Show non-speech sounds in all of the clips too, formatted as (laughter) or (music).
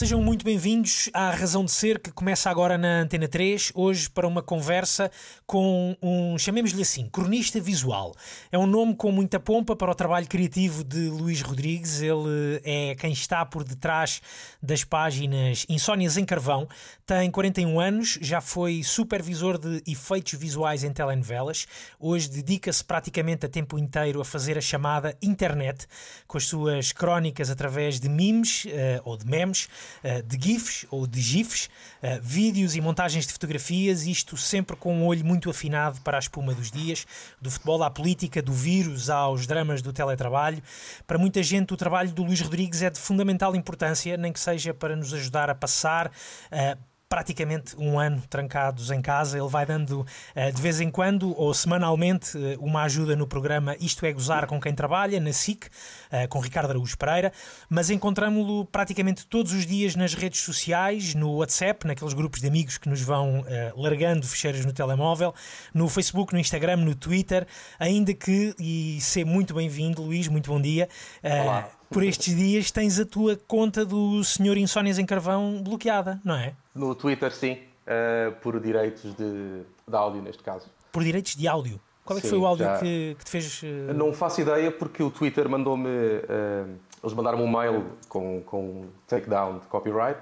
Sejam muito bem-vindos à Razão de Ser, que começa agora na Antena 3, hoje para uma conversa com um, chamemos-lhe assim, cronista visual. É um nome com muita pompa para o trabalho criativo de Luís Rodrigues. Ele é quem está por detrás das páginas Insónias em Carvão. Tem 41 anos, já foi supervisor de efeitos visuais em telenovelas. Hoje dedica-se praticamente a tempo inteiro a fazer a chamada internet, com as suas crónicas através de memes uh, ou de memes uh, de GIFs ou de GIFs, uh, vídeos e montagens de fotografias, isto sempre com um olho muito afinado para a espuma dos dias, do futebol à política, do vírus aos dramas do teletrabalho. Para muita gente, o trabalho do Luís Rodrigues é de fundamental importância, nem que seja para nos ajudar a passar. Uh, praticamente um ano trancados em casa. Ele vai dando uh, de vez em quando ou semanalmente uh, uma ajuda no programa Isto é Gozar com quem trabalha, na SIC, uh, com Ricardo Araújo Pereira, mas encontramos-lo praticamente todos os dias nas redes sociais, no WhatsApp, naqueles grupos de amigos que nos vão largando fecheiras no telemóvel, no Facebook, no Instagram, no Twitter, ainda que, e ser muito bem-vindo, Luís, muito bom dia. Olá por estes dias tens a tua conta do Senhor Insónias em Carvão bloqueada, não é? No Twitter, sim, uh, por direitos de, de áudio, neste caso. Por direitos de áudio? Qual é que sim, foi o áudio já... que, que, te fez. Uh... Não faço ideia, porque o Twitter mandou-me. Uh, eles mandaram-me um mail com, com takedown de copyright.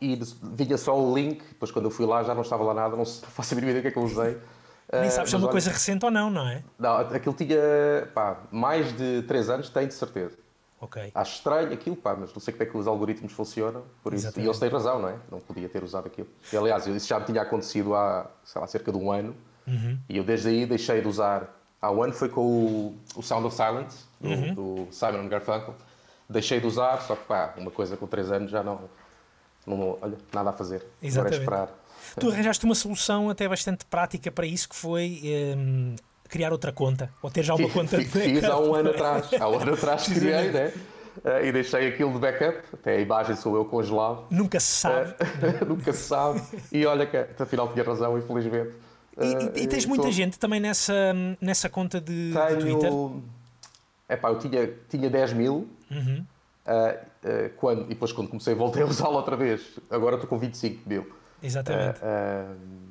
e vinha só o link, depois quando eu fui lá já não estava lá nada, não faço a mínima ideia do que é que eu usei. Nem sabes se é uma coisa recente ou não, não é? Não, aquilo tinha pá, mais de 3 anos, tenho de certeza. Ok. Acho estranho aquilo, pá, mas não sei como é que os algoritmos funcionam, por isso. Exatamente. E eles têm razão, não é? Não podia ter usado aquilo. E, aliás, isso já me tinha acontecido há, sei lá, cerca de um ano, uhum. e eu desde aí deixei de usar. Há um ano foi com o, o Sound of Silence, do, uhum. do Simon Garfunkel. Deixei de usar, só que pá, uma coisa com 3 anos já não, não. Olha, nada a fazer. Exatamente. Agora é esperar. Tu arranjaste uma solução até bastante prática para isso, que foi um, criar outra conta, ou ter já uma (laughs) conta de backup. Fiz há um ano atrás, há um ano atrás criei, né? Uh, e deixei aquilo de backup, até a imagem sou eu congelado. Nunca se sabe. Uh, (laughs) nunca se sabe. E olha que afinal tinha razão, infelizmente. Uh, e, e, tens muita tô... gente também nessa, nessa conta de, Tenho... de Twitter? Epá, eu tinha, tinha 10 mil. Uhum. quando, e depois quando comecei voltei a usá-lo outra vez. Agora estou com 25 mil. Exatamente. Uh, uh,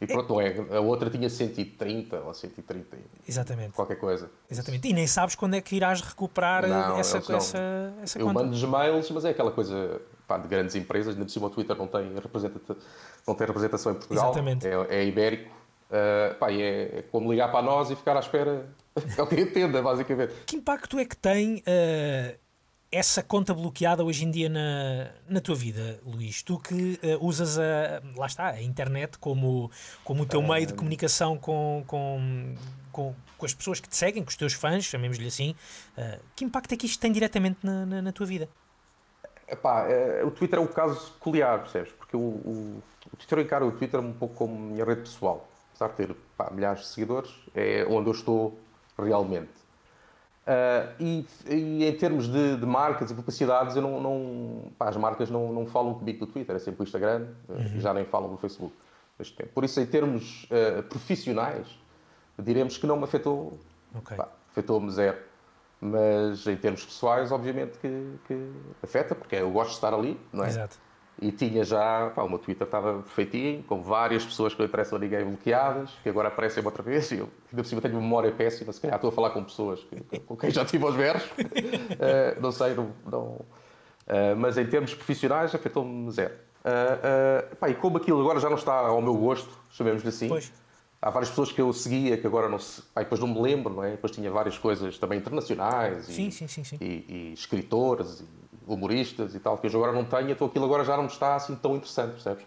e pronto, não é. A outra tinha 130 ou 130. Exatamente. Qualquer coisa. Exatamente. E nem sabes quando é que irás recuperar não, essa, essa, essa Eu conta. mando-lhes mails, mas é aquela coisa pá, de grandes empresas. Ainda por cima o Twitter não tem, não tem representação em Portugal. Exatamente. É, é ibérico. Uh, pá, é, é, como ligar para nós e ficar à espera (laughs) que alguém atenda, basicamente. Que impacto é que tem uh, essa conta bloqueada hoje em dia na, na tua vida, Luís? Tu que uh, usas a, lá está, a internet como, como o teu meio de comunicação com, com, com, com, as pessoas que te seguem, com os teus fãs, chamemos-lhe assim, uh, que impacto é que isto tem diretamente na, na, na tua vida? Epá, é, o Twitter é um caso peculiar, percebes? Porque o, o, o Twitter eu encaro o Twitter um pouco como minha rede pessoal. Apesar de ter pá, milhares de seguidores, é onde eu estou realmente. Uh, e, e, em termos de, de, marcas e publicidades, eu não, não pá, as marcas não, não falam comigo do Twitter, é sempre o Instagram, uhum. já nem falam do Facebook. Por isso, em termos uh, profissionais, diremos que não me afetou, okay. afetou-me zero. Mas em termos pessoais, obviamente que, que, afeta, porque eu gosto de estar ali, não é? Exato. E tinha já, pá, o meu Twitter estava perfeitinho, com várias pessoas que não interessam a ninguém bloqueadas, que agora aparecem outra vez, e eu, ainda por cima, tenho memória péssima, se calhar estou a falar com pessoas que, com quem já tive aos versos, uh, (laughs) não sei, não... não uh, mas em termos profissionais, afetou-me zero. Uh, pá, e como aquilo agora já não está ao meu gosto, chamemos-lhe assim, pois. há várias pessoas que eu seguia que agora não se... Pá, depois não me lembro, não é? Depois tinha várias coisas também internacionais, e, sim, sim, sim. E, e escritores, e, humoristas e tal, que eu agora não tenho, então aquilo agora já não está assim tão interessante, percebes?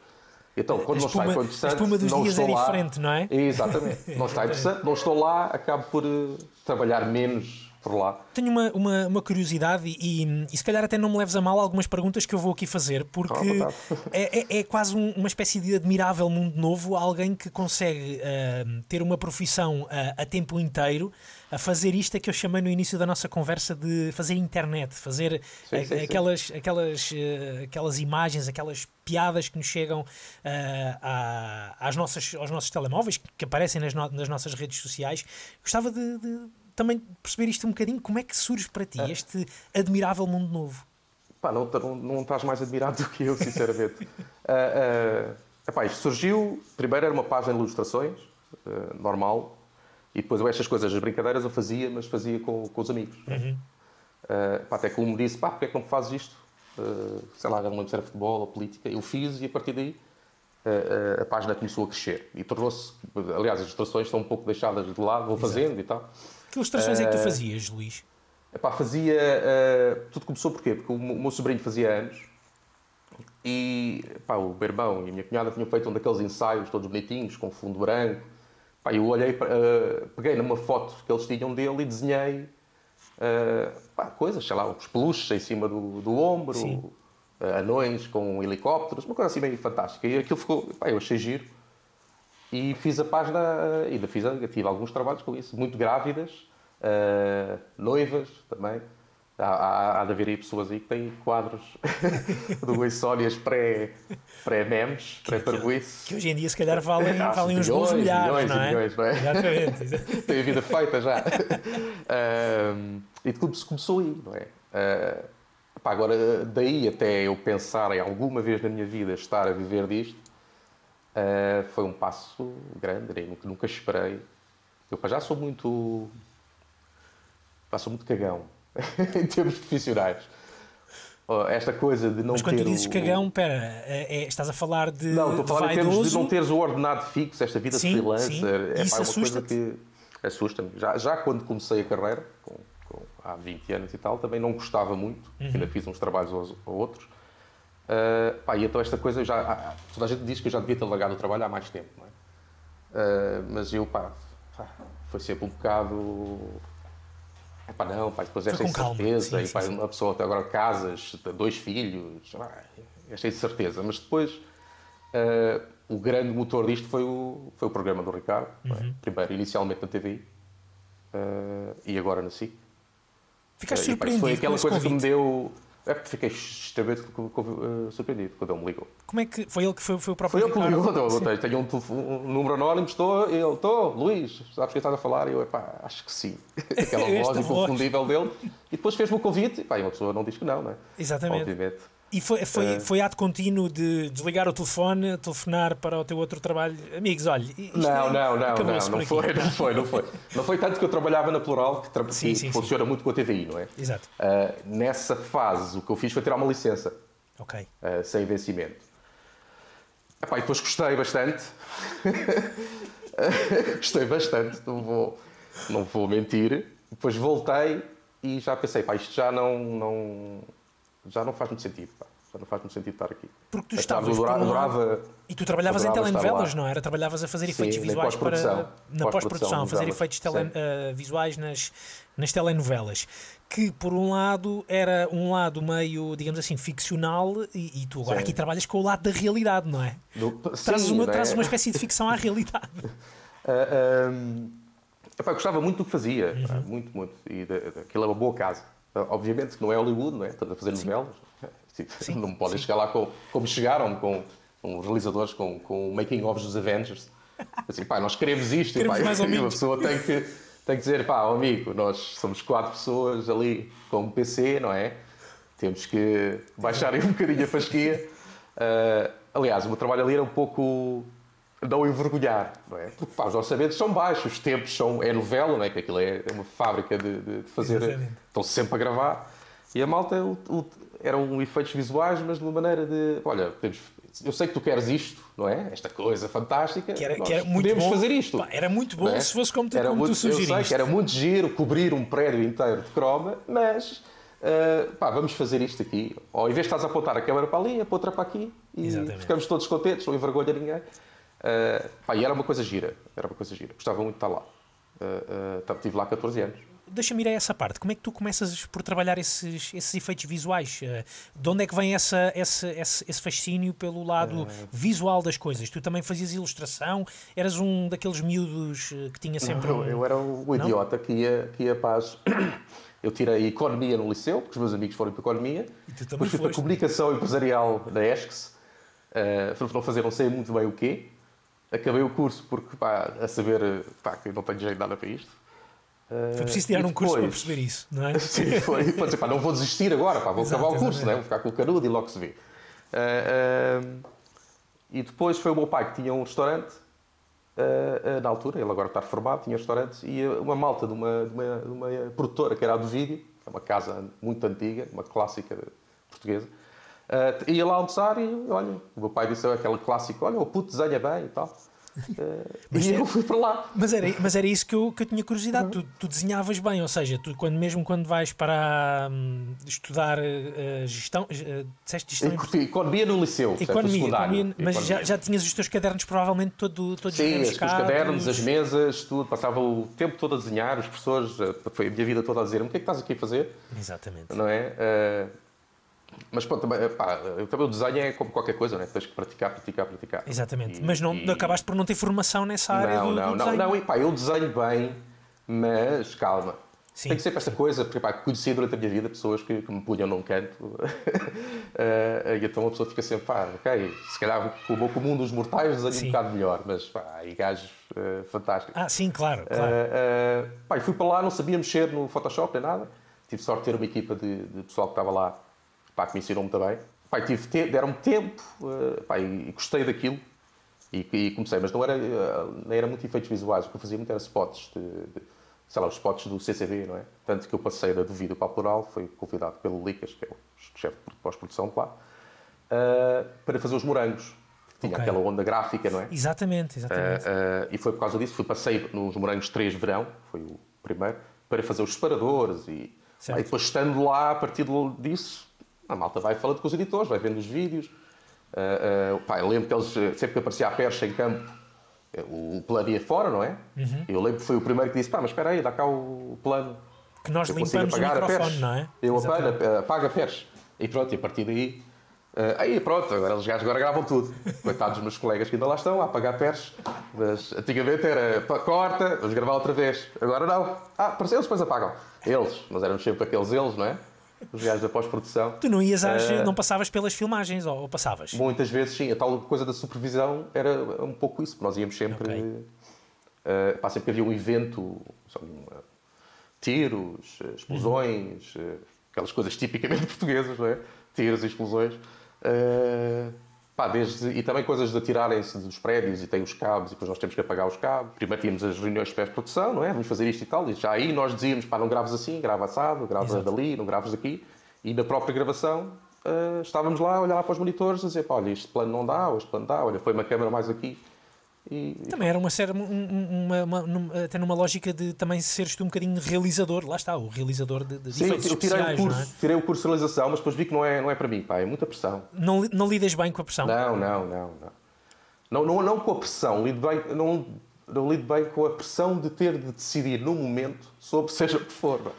Então, quando não está tão interessante, a dos não dias estou é lá, diferente, não é? Exatamente. Não está (laughs) interessante, não estou lá, acabo por uh, trabalhar menos por lá. Tenho uma, uma, uma curiosidade e, e, e, se calhar até não me leves a mal algumas perguntas que eu vou aqui fazer, porque (laughs) é, é, é, quase um, uma espécie de admirável mundo novo, alguém que consegue uh, ter uma profissão uh, a tempo inteiro a fazer isto que eu chamei no início da nossa conversa de fazer internet, fazer sim, a, sim, aquelas, sim. Aquelas, uh, aquelas imagens, aquelas piadas que nos chegam uh, às nossas, aos nossos telemóveis, que aparecem nas, no, nas nossas redes sociais. Gostava de, de também perceber isto um bocadinho. Como é que surge para ti este admirável mundo novo? Pá, não, não, não estás mais admirado do que eu, sinceramente. uh, (laughs) uh, epá, isto surgiu, primeiro era uma página de ilustrações, uh, normal, e depois eu estas coisas, as brincadeiras eu fazia, mas fazia com, com os amigos. Uhum. Uh, pá, até que um me disse, pá, porque é que não fazes isto? Uh, sei lá, não lembro se era futebol ou política. Eu fiz e a partir daí uh, a página começou a crescer. E tornou-se, aliás, as ilustrações estão um pouco deixadas de lado, vou fazendo Exato. e tal. Que ilustrações é que tu fazias, Luís? Epá, fazia. tudo começou porquê? Porque o meu sobrinho fazia anos e pá, o meu irmão e a minha cunhada tinham feito um daqueles ensaios todos bonitinhos, com fundo branco. Pá, eu olhei, peguei numa foto que eles tinham dele e desenhei uh, pá, coisas, sei lá, uns peluches em cima do, do ombro, uh, anões com helicópteros, uma coisa assim meio fantástica. E aquilo ficou, eu achei giro. E fiz a página, uh, ainda fiz, tive alguns trabalhos com isso, muito grávidas, uh, noivas também. Há, há, há, de haver aí pessoas aí que têm quadros (laughs) do Insónias pré-memes, pré pré-parvoíce. Que hoje em dia, se calhar, valem, (laughs) valem uns bons milhares, milhões não é? Milhões, não é? Exatamente. (laughs) Tem a vida feita já. um, e tudo se começou aí, não é? Uh, pá, agora, daí até eu pensar em alguma vez na minha vida estar a viver disto, uh, foi um passo grande, nunca, nunca esperei. Eu já sou muito. Pá, sou muito cagão (laughs) em termos profissionais. Esta coisa de não Mas quando ter dizes o... cagão, pera, é, é, estás a falar de. Não, estou a falar vaidoso? termos de não teres o ordenado fixo, esta vida sim, de freelancer. Sim. É, Isso pá, é uma coisa que assusta-me. Já, já quando comecei a carreira, com, com, há 20 anos e tal, também não gostava muito, uhum. ainda fiz uns trabalhos ou outros. Uh, pá, e então esta coisa já. Toda a gente diz que eu já devia ter largado o trabalho há mais tempo, não é? Uh, mas eu, pá, foi sempre um bocado Epá, não, pai, depois esta incerteza, sim, e pai, uma pessoa até agora casas, dois filhos, é cheio de certeza. Mas depois uh, o grande motor disto foi o, foi o programa do Ricardo, é? uhum. primeiro inicialmente na TV eh, e agora na SIC. Ficaste surpreendido? Foi aquela coisa convite. que me deu é fiquei extremamente uh, surpreendido quando ele me ligou. Como é que foi ele que foi, foi o próprio Foi ele que me ligou, eu, tenho um, um, número anónimo, estou, eu estou, Luís, sabes que estás a falar? E eu, epá, acho que sim. (laughs) (laughs) Aquela voz inconfundível dele. E depois fez-me o convite, e, pá, uma pessoa não diz que não, não é? Exatamente. Obviamente. E foi, foi, uh, foi ato contínuo de desligar o telefone, telefonar para o teu outro trabalho. Amigos, olha. Não, é, não, não, não, não foi, não foi, não foi. Não foi tanto que eu trabalhava na Plural, que, tra sim, sim, funciona sim. muito com a TVI, não é? Exato. Uh, nessa fase, o que eu fiz foi tirar uma licença. Ok. Uh, sem vencimento. Epá, e depois gostei bastante. (laughs) gostei bastante, não vou, não vou mentir. Depois voltei e já pensei, pá, isto já não, não já não faz muito sentido. Pá. Já não faz muito sentido estar aqui. Porque tu estavas. Adorava, adorava, e tu trabalhavas em telenovelas, não era? Trabalhavas a fazer efeitos Sim, visuais para. Na pós-produção, fazer efeitos tele, uh, visuais nas, nas telenovelas. Que, por um lado, era um lado meio, digamos assim, ficcional, e, e tu agora sim. aqui trabalhas com o lado da realidade, não é? Do, trazes, uma, né? trazes uma espécie de ficção à realidade. uh, (laughs) um, epá, gostava muito do que fazia, uhum. muito, muito. E aquilo é uma boa casa. Obviamente que não é Hollywood, não é? Estás a fazer Sim. novelas. Sim. Não podem chegar lá com, como chegaram com, com os realizadores com, com o making-of dos Avengers. Assim, pá, nós queremos isto. Queremos e, pá, mais ou menos. A pessoa tem que, tem que dizer, pá, oh, amigo, nós somos quatro pessoas ali com um PC, não é? Temos que baixar um bocadinho a fasquia. Uh, (laughs) aliás, o meu trabalho ali era um pouco não envergonhar, não é? Porque pá, os orçamentos são baixos, os tempos são. É novela, não é? Que aquilo é, é uma fábrica de, de fazer. Exatamente. Estão sempre a gravar. E a malta o, o, eram efeitos visuais, mas de uma maneira de. Olha, eu sei que tu queres isto, não é? Esta coisa fantástica. Que era, que era muito podemos bom. fazer isto. Pá, era muito bom é? se fosse como tu, era como muito, tu sugeriste. Eu sei que era muito giro cobrir um prédio inteiro de croma, mas. Uh, pá, vamos fazer isto aqui. Ou em vez de estás a apontar a câmera para ali, aponta para aqui e Exatamente. ficamos todos contentes, não envergonha ninguém. Uh, pá, e era uma coisa gira, era uma coisa gira. Gostava muito de estar lá. Uh, uh, estive lá 14 anos. Deixa-me ir a essa parte. Como é que tu começas por trabalhar esses, esses efeitos visuais? De onde é que vem essa, esse, esse, esse fascínio pelo lado visual das coisas? Tu também fazias ilustração? Eras um daqueles miúdos que tinha sempre. Não, um... Eu era o idiota que ia, que ia para as... (coughs) Eu tirei Economia no liceu, porque os meus amigos foram para Economia. E tu Depois fui para Comunicação Empresarial na ESCS. Uh, não fazer não sei muito bem o quê acabei o curso porque, pá, a saber, pá, que não tenho jeito nada para isto. Foi preciso tirar um curso para perceber isso, não é? (laughs) Sim, foi. Pode dizer, pá, não vou desistir agora, pá, vou Exato, acabar o curso, exatamente. né? vou ficar com o canudo e logo se vê. Ah, ah, e depois foi o meu pai que tinha um restaurante, ah, ah, na altura, ele agora está reformado, tinha um restaurante, e ah, uma malta de uma, de uma, de uma produtora que era a do vídeo, é uma casa muito antiga, uma clássica portuguesa, ah, ia lá almoçar e, olha, o meu pai disse aquele clássico, olha, o puto desenha bem e tal. Ah, (laughs) Mas e é- eu fui para lá. Mas era, mas era isso que eu, que eu tinha curiosidade. Tu, tu desenhavas bem, ou seja, tu, quando, mesmo quando vais para hum, estudar eh, gestão, uh, disseste gestão em Economia no liceu, Economia, economia, mas já, Economia. já tinhas os teus cadernos provavelmente todo, todos Sim, os, cadernos, as mesas, tudo. Passava o tempo todo a desenhar, os professores, foi a minha vida toda a dizer o que é que estás aqui a fazer, Exatamente. não é? Eh, mas pronto, também, eh, pá, também o desenho é como qualquer coisa, não é? Tens que praticar, praticar, praticar. Exatamente. E- mas não, e- acabaste por não ter formação nessa área Não, do, não, do não, desenho. não, e pá, eu desenho bem, mas calma. Sim. Tem que ser para esta coisa, porque pá, conheci durante a minha vida pessoas que, que me punham num canto (laughs) Eh, e então a pessoa fica sempre, pá, ok, se calhar com o comum dos mortais desenho Sim. um bocado melhor, mas pá, aí gajos eh, fantásticos. Ah, sim, claro. claro. Uh, uh, pá, e fui para lá, não sabia mexer no Photoshop nem nada. Tive sorte de ter uma equipa de, de pessoal que estava lá pá, que me ensinou muito bem. Pá, e tive te- deram-me tempo uh, pá, e, e gostei daquilo. E, e comecei, mas não era, uh, não era muito efeitos visuais. O que eu fazia muito era spots, de, de- sei lá, os spots do CCB, não é? Tanto que eu passei da do vídeo para a plural, fui convidado pelo Licas, que é o chefe de pós-produção de lá, uh, para fazer os morangos. Tinha Ok. aquela onda gráfica, não é? Exatamente, exatamente. Uh, e foi por causa disso, fui passei nos Morangos 3 Verão, foi o primeiro, para fazer os separadores e, aí depois estando lá, a partir disso, a malta vai falando com os editores, vai vendo os vídeos. Uh, uh, pá, eu lembro que eles, uh, sempre que aparecia a percha em campo, uh, o plano ia fora, não é? Uhum. Eu lembro que foi o primeiro que disse, pá, mas espera aí, dá cá o plano. que nós eu limpamos o microfone, não é? Eu apago, apago a percha. E pronto, e a partir daí... Uh, aí pronto, agora os gajos agora gravam tudo. (laughs) Coitados dos meus colegas que ainda lá estão, a apagar perches. Mas antigamente era pá, corta, vamos gravar outra vez. Agora não. Ah, eles depois apagam. Eles, mas éramos sempre aqueles eles, não é? Os gajos da pós-produção. Tu não ias às, Uh, não passavas pelas filmagens, ou, ou passavas? Muitas vezes sim, a tal coisa da supervisão era um pouco isso, nós íamos sempre. Ok. Uh, pá, sempre que havia um evento, sabe, um, uh, tiros, explosões, uh, aquelas coisas tipicamente (laughs) portuguesas, não é? Tiros e explosões. Uh, pá, desde, e também coisas de atirarem-se dos prédios e tem os cabos e depois nós temos que apagar os cabos. Primeiro tínhamos as reuniões de pós-produção, não é? Vamos fazer isto e tal. E já aí nós dizíamos, pá, não graves assim, grava assado, grava Exato. dali, não graves daqui. E na própria gravação uh, estávamos lá a olhar para os monitores a dizer, pá, olha, este plano não dá, ou este plano dá, olha, foi uma câmera mais aqui. E, Também era uma série, um- um- uma, uma- num- até numa lógica de também seres tu um bocadinho realizador, lá está, o realizador de, de Sim, efeitos eu tirei o, especiais, curso, é? tirei o curso de realização, mas depois vi que não é, não é para mim, pá, é muita pressão. Não, não lidas bem com a pressão? Não, não, não, não. Não, não, não com a pressão, lido bem, não, não lido bem com a pressão de ter de decidir no momento sobre (laughs) seja o que for. pá.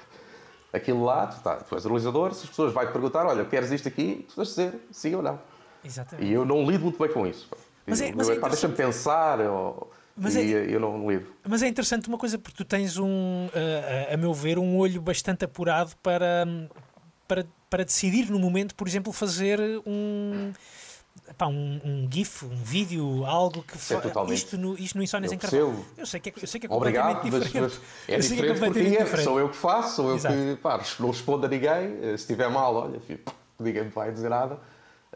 Aquilo lá, tu, tá, tu és realizador, se as pessoas vão te perguntar, olha, queres isto aqui, tu vais dizer sim ou não. Exatamente. E eu não lido muito bem com isso. pá. Mas é- Eu- mas é pá, Deixa-me pensar, ou, Mas e é- eu não lido. Mas é interessante uma coisa, porque tu tens um, a, a- meu ver, um olho bastante apurado para, para, para decidir no momento, por exemplo, fazer um. epá, um, um GIF, um vídeo, algo que é totalmente. isto no, isto no Insónias Eu em Carvalho. Eu sei que é, eu sei que é Obrigado, completamente mas, diferente. mas é Eu sei que diferente porque completamente é, diferente. sou eu que faço, sou eu Exato. que pá, não respondo a ninguém. Se estiver mal, olha, filho, ninguém me vai dizer nada.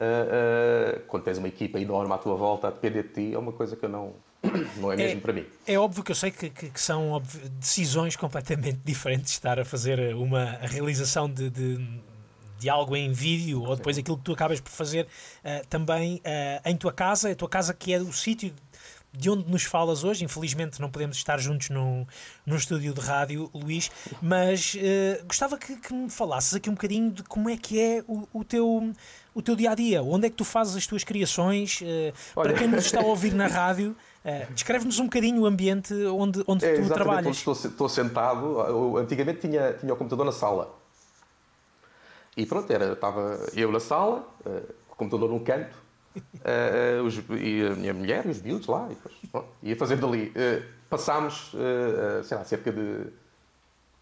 Ah, quando tens uma equipa enorme à tua volta a depender de ti, é uma coisa que eu não, (coughs) não é mesmo para mim. É óbvio que eu sei que, que- que são óbvio, decisões completamente (laughs) diferentes estar a fazer uma a realização de, de, de algo em vídeo ou depois aquilo que tu acabas por fazer eh, também eh, em tua casa, a tua casa que é o sítio de onde nos falas hoje. Infelizmente não podemos estar juntos num, num estúdio de rádio, Luís, mas eh, gostava que, que me falasses aqui um bocadinho de como é que é o, o teu o teu dia a dia, onde é que tu fazes as tuas criações, eh, Olha- para quem nos está a (laughs) ouvir na rádio, eh, descreve-nos um bocadinho o ambiente onde, onde É tu trabalhas. estou, estou sentado. Eu, antigamente tinha, tinha o computador na sala. E pronto, era, estava eu na sala, com o computador num canto, eh, os- e a minha mulher e os miúdos lá, e depois, pronto, ia fazendo ali. Passámos, sei lá, cerca de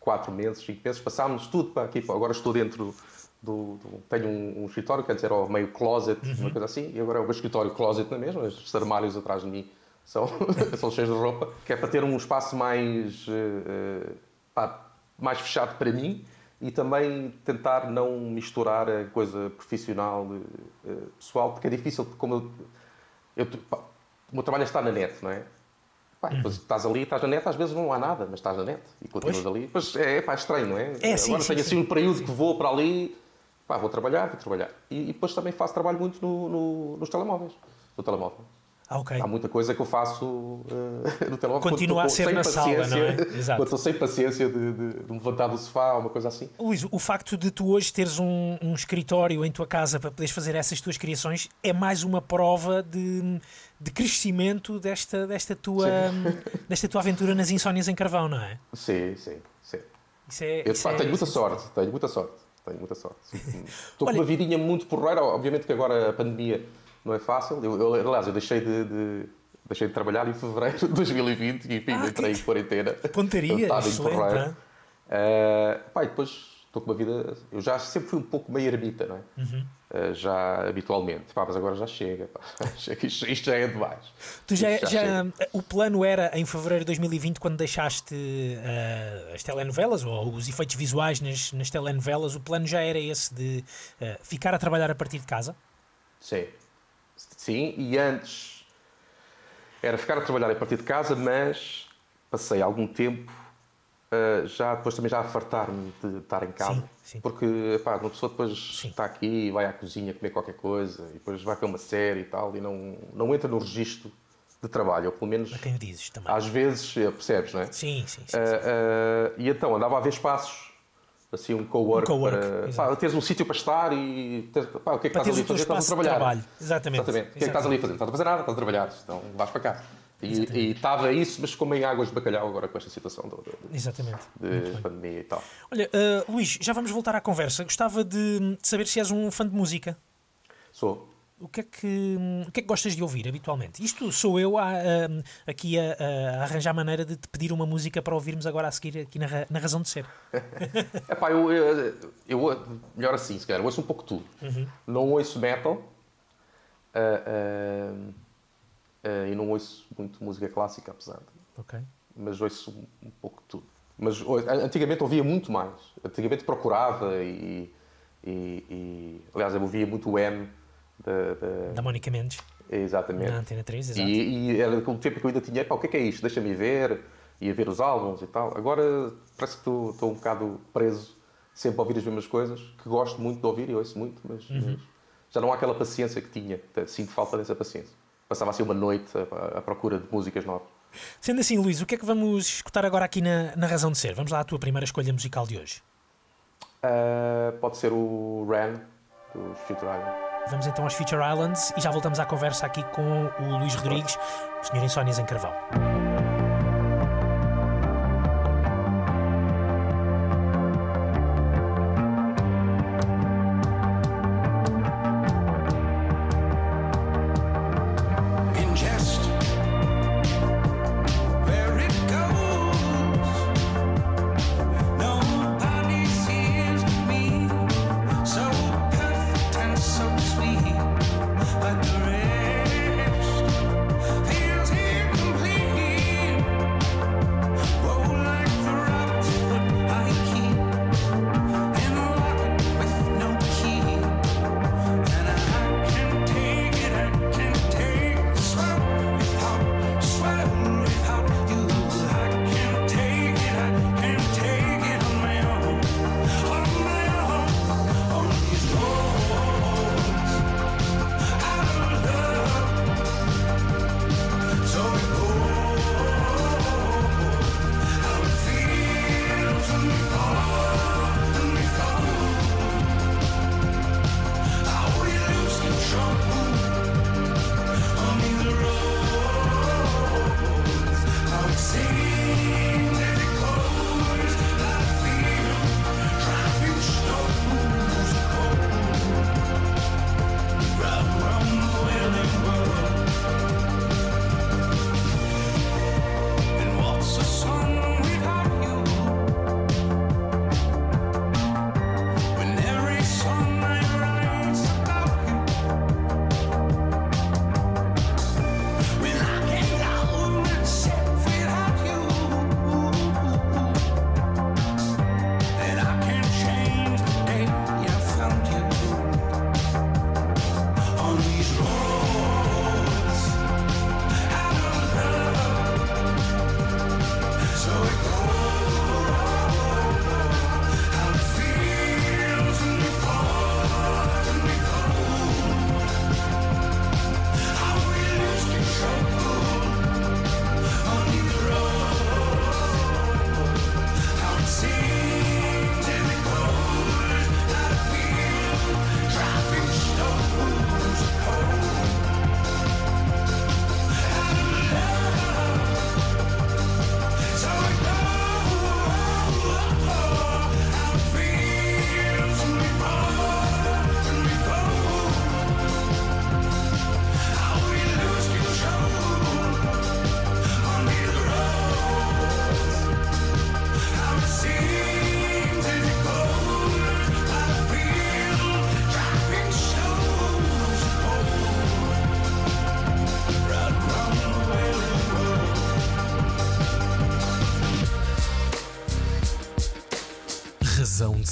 quatro meses, cinco meses, passámos tudo para aqui. Agora estou dentro do. do- tenho um, um escritório que antes era o meio closet, uma coisa assim, e agora é o meu escritório closet na mesma, os armários atrás de mim são, (laughs) são cheios de roupa, que é para ter um espaço mais. eh, pá, mais fechado para mim e também tentar não misturar a coisa profissional eh, pessoal, porque é difícil, porque como eu, eu, pá, o meu trabalho está na net, não é? Pá, depois estás ali, estás na net, às vezes não há nada, mas estás na net e continuas Pois. ali. Pois é, pá, é estranho, não é? É, sim, Agora sim, tenho sim. assim um período que vou para ali, pá, vou trabalhar, vou trabalhar. E, e depois também faço trabalho muito no, no- nos telemóveis. No telemóvel. Ah, ok. Há muita coisa que eu faço eh, (laughs) no telemóvel. Continua a ser na sala, não é? (laughs) Exato. Quando estou sem paciência de, de- de me levantar do sofá ou uma coisa assim. Luís, o facto de tu hoje teres um, um escritório em tua casa para poderes fazer essas tuas criações é mais uma prova de, de crescimento desta, desta, tua, desta tua aventura nas insónias em carvão, não é? Sim, sim, sim. É, Eu, isso pá, é- tenho muita sorte, tenho muita sorte, tenho muita sorte. Estou com Olha- uma vidinha muito porreira, obviamente que agora a pandemia não é fácil. Eu, eu, aliás, eu deixei de, de- deixei de trabalhar em fevereiro de 2020 e enfim, Ah, entrei que- em quarentena. Pontaria, estava em excelente, porreiro. hã? Eh, pá, e depois estou com uma vida. Eu já sempre fui um pouco meio ermita, não é? Uhum. Eh, já habitualmente. Pá, mas agora já chega. Pá. (laughs) Isto, isto já é demais. Tu já, já- chega. o plano era em fevereiro de 2020, quando deixaste eh, as telenovelas ou os efeitos visuais nas, nas telenovelas, o plano já era esse de eh, ficar a trabalhar a partir de casa? Sim. Sim, e antes era ficar a trabalhar a partir de casa, mas passei algum tempo uh, já depois também já a fartar-me de estar em casa. Sim, sim. Porque pá, uma pessoa depois Sim. está aqui, vai à cozinha comer qualquer coisa, e depois vai ver uma série e tal, e não, não entra no registro de trabalho, ou pelo menos A quem o dizes também. às vezes eh, percebes, não é? Sim, sim, sim. Uh, uh, e então andava a ver espaços, assim, um co-work, Um cowork, para pá, teres um sítio para estar e teres, pá, o que é que estás ali a fazer? Estás a trabalhar. Exatamente. Exatamente. O que é que estás ali a fazer? Não estás a fazer nada, estás a trabalhar. Então vais para cá. E, estava isso, mas como em águas de bacalhau agora com esta situação do- Exatamente. de, pandemia e tal. Olha, eh, Luís, já vamos voltar à conversa. Gostava de, de saber se és um fã de música. Sou. O que, é que, o que é que gostas de ouvir habitualmente? Isto sou eu a, a- aqui a, a arranjar maneira de te pedir uma música para ouvirmos agora a seguir aqui na, na Razão de Ser. (laughs) Epá, eu, eu, eu- melhor assim, se calhar, ouço um pouco tudo. Não ouço metal ah, ah, ah, e não ouço muito música clássica, apesar de. Ok. mas ouço um, um pouco de tudo. Mas antigamente ouvia muito mais. Antigamente procurava e, e, e- aliás, eu ouvia muito o M da, da- Da Mónica Mendes, exatamente. na Antena 3, exato. E, e era aquele tempo que eu ainda tinha, pá, o que é que é isto? Deixa-me ver, ia ver os álbuns e tal. Agora parece que estou, estou um bocado preso sempre a ouvir as mesmas coisas, que gosto muito de ouvir e ouço muito, mas, Uhum. mas já não há aquela paciência que tinha. Sinto falta dessa paciência. Passava assim uma noite à, procura de músicas novas. Sendo assim, Luís, o que é que vamos escutar agora aqui na, na Razão de Ser? Vamos lá à tua primeira escolha musical de hoje. Uh, pode ser o Ran, dos Future Island. Vamos então aos Future Islands e já voltamos à conversa aqui com o Luís Rodrigues, o Senhor Insónias em Carvão.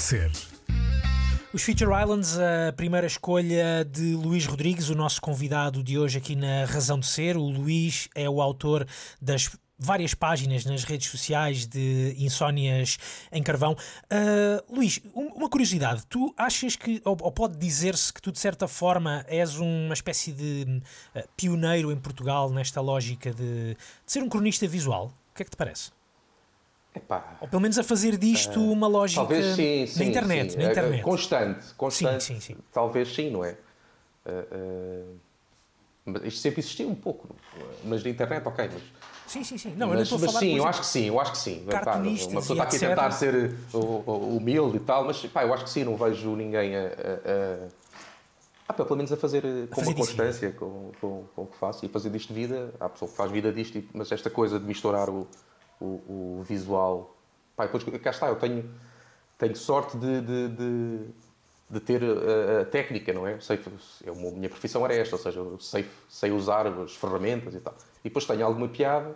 Ser. Os Feature Islands, a primeira escolha de Luís Rodrigues, o nosso convidado de hoje aqui na Razão de Ser. O Luís é o autor das várias páginas nas redes sociais de Insónias em Carvão. Ah, Luís, um- uma curiosidade. Tu achas que, ou, ou pode dizer-se que tu, de certa forma, és uma espécie de ah, pioneiro em Portugal nesta lógica de, de ser um cronista visual? O que é que te parece? Epá, Ou pelo menos a fazer disto uma lógica Eh, talvez sim, sim. na internet. sim. Na É, internet. Constante, constante. Sim, sim, sim. Talvez sim, não é? Ah, mas isto sempre existiu um pouco. Mas na internet, ok, mas Sim, sim, sim. Não, eu não mas, estou a mas falar sim, eu acho que sim, eu acho que sim. Pá, uma pessoa está aqui a tentar ser uh, uh, uh, humilde e tal, mas pá, eu acho que sim, não vejo ninguém a. a- a- ah, pelo menos a fazer uh, com fazer uma constância com, com, com o que faço e fazer disto vida. Há pessoa que faz vida disto, mas esta coisa de misturar o, o, o visual. Pá, depois, cá está, eu tenho, tenho sorte de, de, de, de ter a, a técnica, não é? Sei, eu, a minha profissão era esta, ou seja, eu sei, sei usar as ferramentas e tal. E depois tenho alguma piada,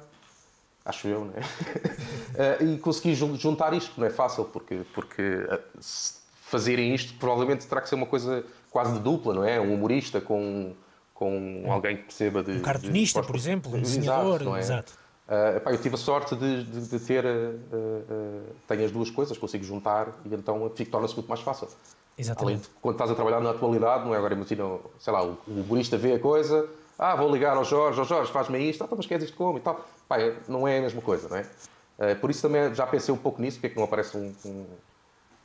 acho eu, não é? (laughs) Eh, e consegui jun- juntar isto, não é fácil, porque, porque eh, se fazerem isto provavelmente terá que ser uma coisa quase de dupla, não é? Um humorista com, com alguém que perceba de. Um cartunista, de- por exemplo, um desenhador, é? exato. Ah, epá, eu tive a sorte de, de- de ter. ah, tenho as duas coisas, consigo juntar e então torna-se muito mais fácil. Além Exatamente. de quando estás a trabalhar na atualidade, não é? Agora imagina, sei lá, o, o humorista vê a coisa, ah, vou ligar ao Jorge, ao Jorge, faz-me isto, ah, pá, mas queres isto como e tal. Pá, é- não é a mesma coisa, não é? Ah, por isso também já pensei um pouco nisso, porque é que não aparece um, um,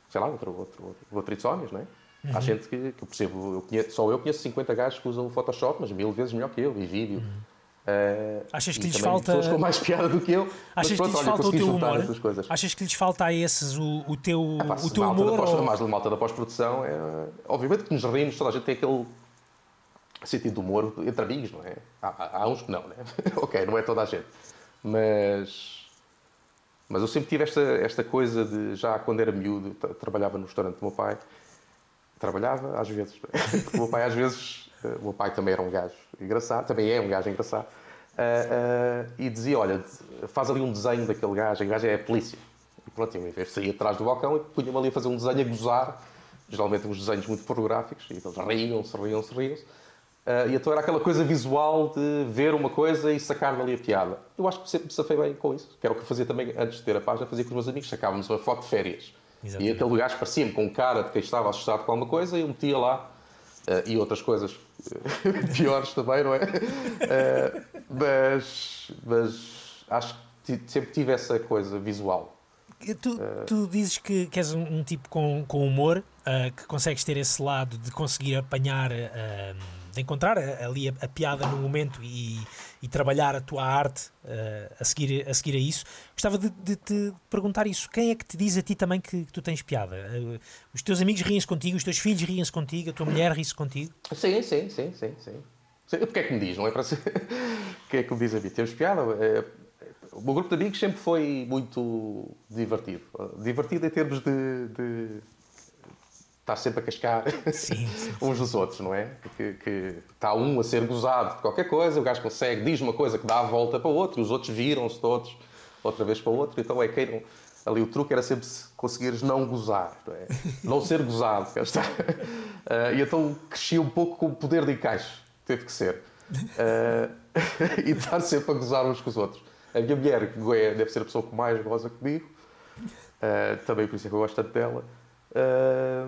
sei lá, outro, outro, outro, outro insónios, não é? Uhum. Há gente que, que eu percebo, eu conheço- só eu conheço 50 gajos que usam o Photoshop, mas mil vezes melhor que eu, e vídeo. Ah, Uhum. Achas que lhes falta- pessoas com mais piada do que eu. Achas que pronto, lhes olha, falta o teu humor? Achas que lhes falta a esses o, o teu, Pá, o teu humor? Pós, ou- Mais malta da pós-produção, é, obviamente que nos rimos, toda a gente tem aquele sentido de humor entre amigos, não é? Há, há- uns que não, né? (laughs) ok, não é toda a gente. Mas, mas eu sempre tive esta, esta coisa de, já quando era miúdo, tra- trabalhava no restaurante do meu pai, trabalhava às vezes, (laughs) não é? O meu pai às vezes, o meu pai também era um gajo engraçado, também é um gajo engraçado, ah, ah, e dizia, olha, faz ali um desenho daquele gajo, aquele gajo é a polícia. E pronto, eu vez sair atrás do balcão, e punha-me ali a fazer um desenho a gozar, geralmente uns desenhos muito pornográficos, e eles riam-se, riam-se, riam-se. Ah, e então era aquela coisa visual de ver uma coisa e sacar ali a piada. Eu acho que sempre me safei bem com isso, que era o que eu fazia também antes de ter a página, fazia com os meus amigos, sacávamos uma foto de férias. Exatamente. E aquele gajo parecia-me com cara de quem estava assustado com alguma coisa e eu metia lá, ah, e outras coisas (laughs) piores também, não é? Ah, mas, mas acho que sempre tive essa coisa visual. Tu, tu dizes que, que és um, um tipo com, com humor, ah, que consegues ter esse lado de conseguir apanhar, de encontrar a- ali a, a piada no momento e, e trabalhar a tua arte ah, a, seguir, a seguir a isso. Gostava de, de te perguntar isso. Quem é que te diz a ti também que, que tu tens piada? Ah, os teus amigos riem-se contigo, os teus filhos riem-se contigo, a tua mulher ri-se contigo? Sim, sim, sim, sim, sim. Porque é que me diz, não é (laughs) para ser. Que é que me diz a mim? Temos piada. É, O meu grupo de amigos sempre foi muito divertido. Divertido em termos de. de estar sempre a cascar (laughs) Sim, sim. uns dos outros, não é? Que, que está um a ser gozado de qualquer coisa, o gajo consegue, diz uma coisa que dá a volta para o outro, e os outros viram-se todos outra vez para o outro, então é que não- ali o truque era sempre se conseguires não gozar, não, é? (laughs) não ser gozado, cá está. Ah, e então cresci um pouco com o poder de encaixe, teve que ser. Ah, (laughs) e estar sempre a gozar uns com os outros. A minha mulher que é- deve ser a pessoa que mais goza comigo, ah, também por isso é que eu gosto tanto dela. Ah,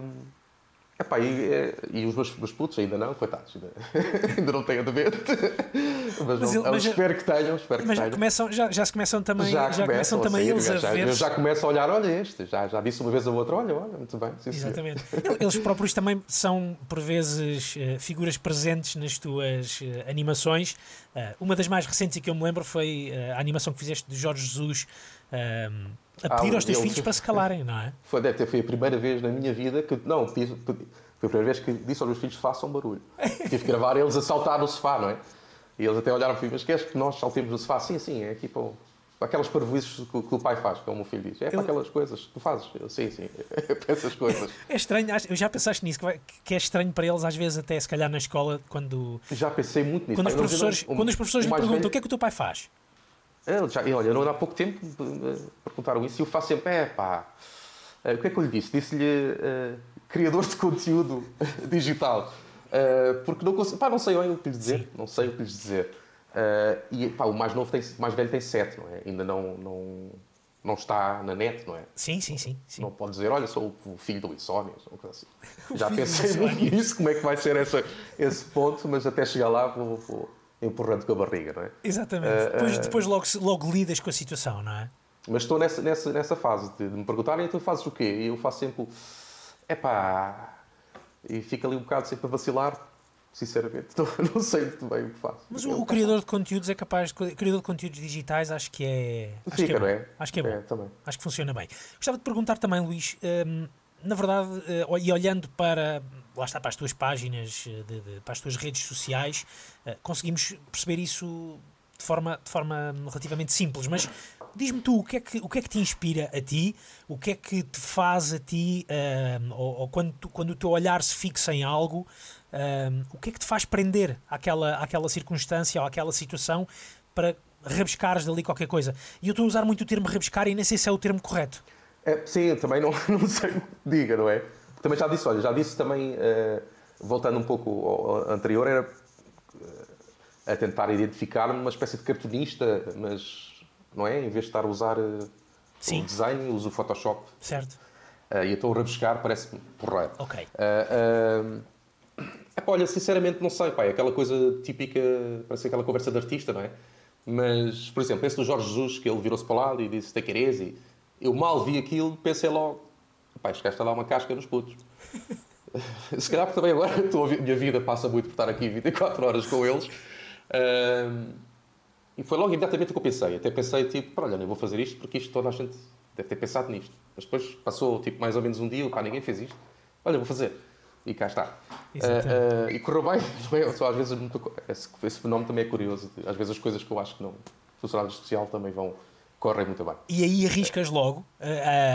epá, e, eh, e os meus, meus putos ainda não, coitados, ainda, (laughs) ainda não têm a. Mas, Mas não- ele- mas- espero que tenham, espero que Mas tenham. começam, já, já se começam também, já, começam a também eles a já, ver. Eu já começo a olhar, olha este, já, já disse uma vez a outra, olha, olha, muito bem. sim, senhor. Exatamente. (laughs) Eles próprios também são, por vezes, eh, figuras presentes nas tuas eh, animações. Uma das mais recentes e que eu me lembro foi a animação que fizeste de Jorge Jesus eh, a pedir aos teus filhos para se calarem, não é? Foi, deve ter, foi a primeira vez na minha vida que. Não, pedi- foi a primeira vez que disse aos meus filhos façam barulho. (laughs) Tive que gravar eles a saltar no sofá, não é? E eles até olharam para mim, mas queres que nós saltemos no sofá? Sim, sim, é aqui para, para aquelas parvoices que, o- que o pai faz, como o filho diz. É para Eu- aquelas coisas que tu fazes. Eu, sim, sim, (laughs) é para essas coisas. (laughs) É estranho, eu já pensaste nisso, que, é estranho para eles, às vezes, até se calhar na escola, quando, Já pensei muito nisso. quando, os, não- professores, um- quando os professores lhe mais perguntam velho- o que é que o teu pai faz. É, já, e olha, não há pouco tempo eh, perguntaram isso e eu faço sempre, é pá, Eh, o que é que eu lhe disse? Disse-lhe eh, criador de conteúdo digital. Eh, porque não consigo, pá, não sei o que lhes dizer. Não sei o que lhes dizer. Eh, e pá, o mais novo tem, mais velho tem 7, não é? Ainda não, não, não está na net, não é? Sim, sim, sim. sim. Não pode dizer, olha, sou o filho do Insónias, ou uma coisa assim. (laughs) Já pensei (laughs) muito nisso, como é que vai ser essa, esse ponto, mas até chegar lá vou, vou empurrando com a barriga, não é? Exatamente. Eh, depois eh, depois logo, logo lidas com a situação, não é? Mas estou nessa, nessa, nessa fase de, de me perguntarem, então fazes o quê? E eu faço sempre. Epá. E fico ali um bocado sempre a vacilar, sinceramente. (laughs) Não, não sei muito bem o que faço. Mas o, o criador de conteúdos é capaz, de, criador de conteúdos digitais, acho que é. Acho Fica, que é não bom. é? Acho que é bom. É, também. Acho que funciona bem. Gostava de perguntar também, Luís, hum, na verdade, eh, e olhando para, lá está, para as tuas páginas, eh, de- de- para as tuas redes sociais, eh, conseguimos perceber isso de forma, de forma relativamente simples, mas diz-me tu, o que, é que, o que é que te inspira a ti, o que é que te faz a ti, hum, ou, ou quando, tu- quando o teu olhar se fixa em algo, hum, o que é que te faz prender àquela, àquela circunstância ou àquela situação para rabiscares dali qualquer coisa? E eu estou a usar muito o termo rabiscar e nem sei se é o termo correto. É, sim, também não, (laughs) não sei o que diga, não é? Também já disse, olha, já disse também, eh, voltando um pouco ao ao anterior, era eh, a tentar identificar-me uma espécie de cartunista, mas não é? Em vez de estar a usar Sim. o desenho, uso o Photoshop. Certo? E então rabiscar parece-me porreiro. Ok. Epá, olha, sinceramente não sei, pá, é aquela coisa típica, parece aquela conversa de artista, não é? Mas, por exemplo, esse do Jorge Jesus, que ele virou-se para o lado e disse take it easy. Eu mal vi aquilo, pensei logo, pá, a dar uma casca nos putos. (laughs) Se calhar porque também agora (laughs) estou a minha vida passa muito por estar aqui 24 horas com eles. E foi logo imediatamente o que eu pensei. Até pensei, tipo, olha, eu vou fazer isto porque isto toda a gente deve ter pensado nisto. Mas depois passou, tipo, mais ou menos um dia, pá, ninguém fez isto. Olha, vou fazer. E cá está. Ah, ah, e correu bem, (laughs) não é? Só às vezes muito- esse, esse fenómeno também é curioso. Às vezes as coisas que eu acho que não funcionam especial também vão, correm muito bem. E aí arriscas logo? Ah,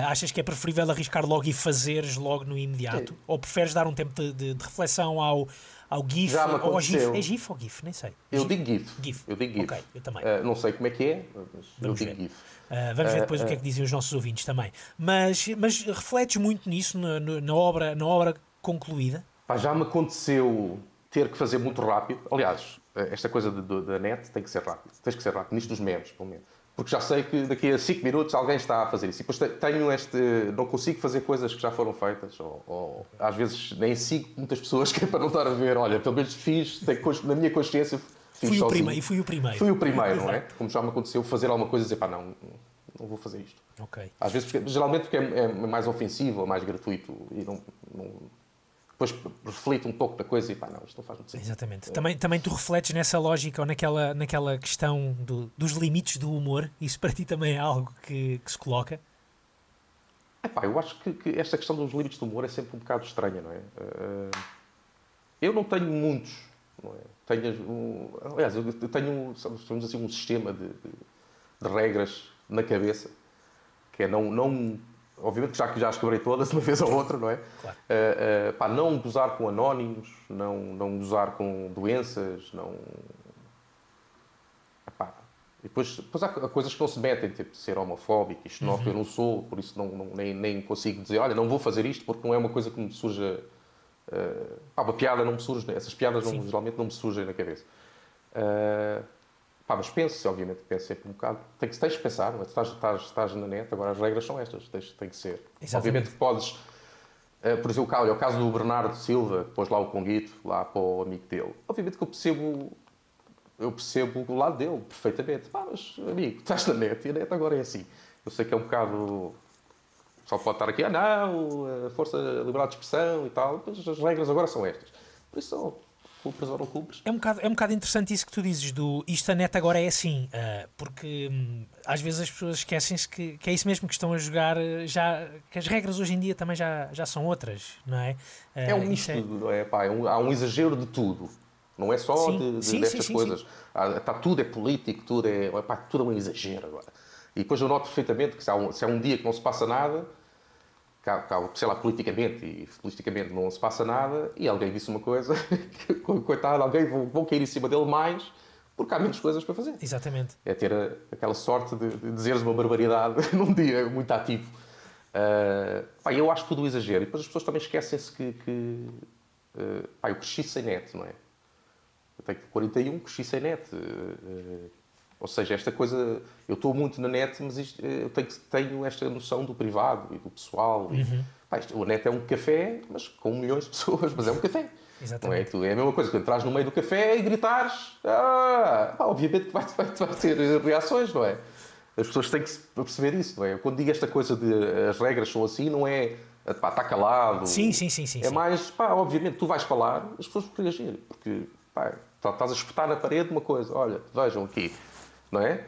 ah, achas que é preferível arriscar logo e fazeres logo no imediato? Ou preferes dar um tempo de, de- de reflexão ao, ao GIF? Já me ou ao GIF? É GIF ou GIF? Nem sei. Eu digo GIF. GIF. Eu digo GIF. Ok, eu também. Ah, não sei como é que é, mas Vamos eu digo ver. GIF. Ah, vamos ver Eh, depois o que é que dizem os nossos ouvintes também. Mas, mas refletes muito nisso na, na obra, na obra concluída? Pá, já me aconteceu ter que fazer muito rápido. Aliás, esta coisa de- de- da net tem que ser rápido. Tens que ser rápido. Nisto dos memes, pelo menos. Porque já sei que daqui a 5 minutos alguém está a fazer isso. E depois te- tenho este. Não consigo fazer coisas que já foram feitas. Ou, ou às vezes nem sigo muitas pessoas que é para não estar a ver. Olha, pelo menos fiz, tenho na minha consciência, fiz Fui o, primeiro, fui o primeiro. Fui o primeiro, não é? (laughs) Como já me aconteceu fazer alguma coisa e dizer, pá, não, não vou fazer isto. Ok. Às vezes, porque- geralmente porque é, é mais ofensivo ou mais gratuito e não, não- depois reflito um pouco da coisa e pá, não, isto não faz muito sentido. Exatamente. Também, também tu refletes nessa lógica ou naquela, naquela questão do- dos limites do humor. Isso para ti também é algo que, que se coloca? Epá, eu acho que, que esta questão dos limites do humor é sempre um bocado estranha, não é? Eh, eu não tenho muitos, não é? Tenho, um, aliás, eu tenho, sabemos assim, um sistema de, de- de regras na cabeça, que é não, não obviamente que já, que já as quebrei todas de (laughs) uma vez ou outra, não é? Claro. Eh, eh, pá, não gozar com anónimos, não, não gozar com doenças, não... Epá, e depois, depois há coisas que não se metem, tipo ser homofóbico e xenófobo, eu não sou, por isso não, não- nem, nem consigo dizer, olha, não vou fazer isto porque não é uma coisa que me surja. eh, pá, uma piada não me surge, né? essas piadas não- geralmente não me surgem na cabeça. Eh, pá, mas penso, obviamente, penso sempre um bocado. Tem que, tens de pensar, não é? Estás, estás, estás na net, agora as regras são estas, tens, tem que ser. Exatamente. Obviamente que podes. eh, por exemplo, olha, o caso do Bernardo Silva, que pôs lá o Conguito, lá para o amigo dele. Obviamente que eu percebo eu percebo o lado dele perfeitamente. Pá, mas, amigo, estás na net e a net agora é assim. Eu sei que é um bocado. Só pode estar aqui, ah, não, a força, a liberdade de expressão e tal, mas as regras agora são estas. Por isso, são cumpres ou não. É um, bocado, é um bocado interessante isso que tu dizes do isto a net agora é assim, ah, porque hum, às vezes as pessoas esquecem-se que, que é isso mesmo que estão a jogar, eh, já, que as regras hoje em dia também já, já são outras, não é? Ah, É um misto, não é? Pá, é um- há um exagero de tudo. Não é só Sim, de, de- sim, destas sim, sim, coisas. Há- Tá, tudo é político, tudo é, pá, tudo é um exagero agora. E depois eu noto perfeitamente que se há um, se há um dia que não se passa nada, sei lá, politicamente, e politicamente não se passa nada, e alguém disse uma coisa, (laughs) que, coitado, alguém vão, vão cair em cima dele mais, porque há menos coisas para fazer. Exatamente. É ter a- aquela sorte de, de dizeres uma barbaridade (laughs) num dia muito ativo. Uh, pá, eu acho tudo exagero. E depois as pessoas também esquecem-se que, que uh, pá, eu cresci sem net, não é? Eu tenho 41, cresci sem net. uh, ou seja, esta coisa, eu estou muito na net, mas isto, uh, eu tenho, tenho esta noção do privado e do pessoal. E, Uhum. pá, isto, o net é um café, mas com milhões de pessoas, mas é um café. Não é? Exatamente. É a mesma coisa que entras no meio do café e gritares. Ah, pá, obviamente que vai, vai, vai ter reações, não é? As pessoas têm que perceber isso, não é? Quando digo esta coisa de as regras são assim, não é pá, está calado. Sim, sim, sim, sim, É sim. mais, pá, obviamente, tu vais falar, as pessoas vão reagir. Porque, pá, tá- estás a espetar na parede uma coisa, olha, vejam aqui, não é?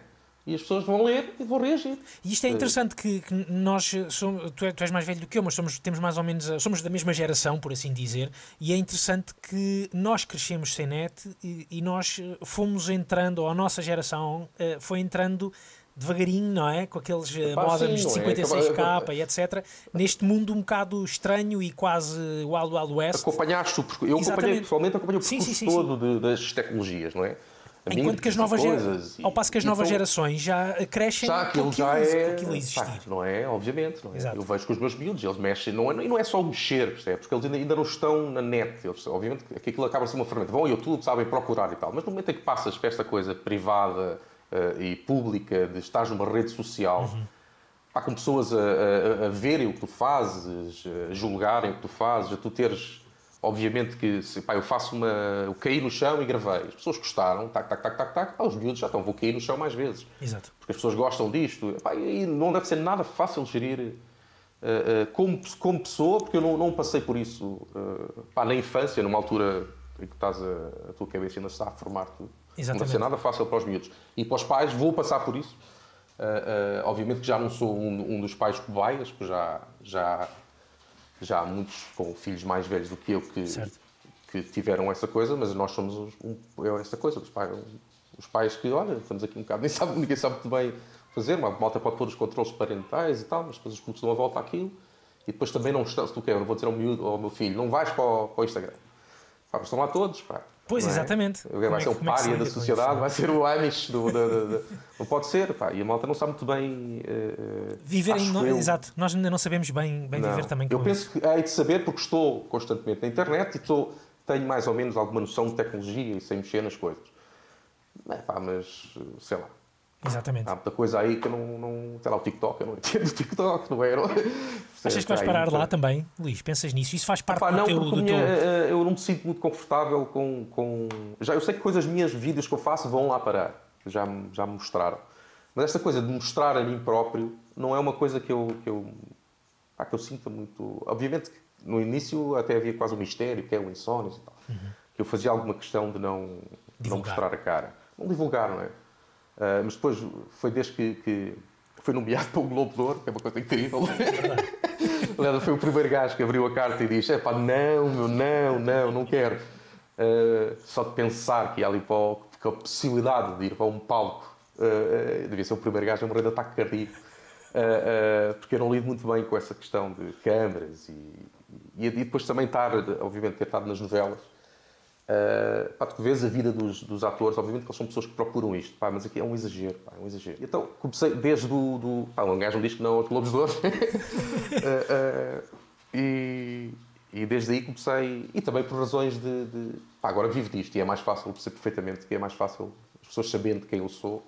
E as pessoas vão ler e vão reagir. E isto é interessante que, que nós eh, somos, tu, é- tu és mais velho do que eu, mas somos, temos mais ou menos eh, somos da mesma geração, por assim dizer, e é interessante que nós crescemos sem net e, e nós eh, fomos entrando, ou a nossa geração eh, foi entrando devagarinho, não é? Com aqueles eh, Epá, modems sim, de não é? 56k e etc. Neste mundo um bocado estranho e quase Wild Wild West. Acompanhaste o percurso. Eu acompanhei, pessoalmente, acompanhei o Sim, percurso sim, sim, todo de- das tecnologias, não é? Enquanto que as novas coisas ao passo que as novas então- gerações já crescem Já, aquilo já é. aquilo pá, não é? Obviamente. Não é? Exato. Eu vejo com os meus miúdos, eles mexem. Não é, e não é só mexer, percebes? Porque eles ainda, ainda não estão na net. Eles, obviamente que aquilo acaba ser uma ferramenta. Vão ao YouTube, sabem procurar e tal. Mas no momento em que passas para esta coisa privada eh, e pública de estar numa rede social. Uhum. Pá, com pessoas a, a- a verem o que tu fazes, a julgarem o que tu fazes, a tu teres. Obviamente que se, pá, eu faço uma. Eu caí no chão e gravei. As pessoas gostaram, tac, tac, tac, tac, tac. Pá, os miúdos já estão, vou cair no chão mais vezes Exato. porque as pessoas gostam disto. Epá, e não deve ser nada fácil gerir eh, eh, como, como pessoa, porque eu não, não passei por isso eh, pá, na infância, numa altura em que estás a, a tua cabeça ainda está a formar tudo. Não deve ser nada fácil para os miúdos. E para os pais, vou passar por isso. Eh, eh, obviamente que já não sou um, um dos pais cobaias, porque já, já, já há muitos com filhos mais velhos do que eu que, que tiveram essa coisa, mas nós somos os- um, é essa coisa, os pais, os pais que, olha, estamos aqui um bocado, (laughs) nem sabe, ninguém sabe muito bem fazer, uma malta pode pôr os controles parentais e tal, mas depois os putos dão a volta àquilo e depois também não estão, se tu quer, vou dizer ao, miúdo, ao meu filho, não vais para o, para o Instagram. Pá, estão lá todos, pá. Pois, é? exatamente. Vai Como é ser que- um é pária da sociedade, isso? vai ser o Amish do, da- da- Não pode ser, pá. E a malta não sabe muito bem. eh, Viver em. no- eu. Exato, nós ainda não sabemos bem, bem Não. viver também com Eu penso que hei de saber porque estou constantemente na internet e estou, tenho mais ou menos alguma noção de tecnologia e sei mexer nas coisas. É, pá, mas sei lá. Exatamente. Há muita coisa aí que eu não, não. Sei lá, o TikTok, eu não (laughs) entendo o TikTok, não é? Não- Achas que vais parar muita- lá também, Luís? Pensas nisso? Isso faz parte Pá, do não, teu. do minha- teu... eh, eu não me sinto muito confortável com, com. Já, eu sei que coisas minhas, vídeos que eu faço vão lá parar. Já, já me mostraram. Mas esta coisa de mostrar a mim próprio não é uma coisa que eu, que eu, que eu sinta muito. Obviamente que no início até havia quase um mistério, que é o insónios e tal. Que eu fazia alguma questão de não, não mostrar a cara. Não divulgar, não é? Ah, mas depois foi desde que, que foi nomeado para o Globo de Ouro, que é uma coisa incrível. (laughs) Aliás, foi o primeiro gajo que abriu a carta e disse: é pá, não, meu, não, não, não quero. Uh, só de pensar que ia ali para o, que a possibilidade de ir para um palco, uh, uh, devia ser o primeiro gajo a morrer de ataque cardíaco. Uh, uh, porque eu não lido muito bem com essa questão de câmaras e, e, e depois também estar, obviamente, ter estado nas novelas. Uh, pá, tu vês a vida dos, dos atores, obviamente que eles são pessoas que procuram isto, pá, mas aqui é um exagero, pá, é um exagero. Então comecei desde do, do pá, um gajo me diz que não aos Globos de Ouro, Uh, (laughs) uh, e, e desde aí comecei, e também por razões de, de pá, agora vivo disto e é mais fácil, eu percebo perfeitamente que é mais fácil as pessoas sabendo quem eu sou,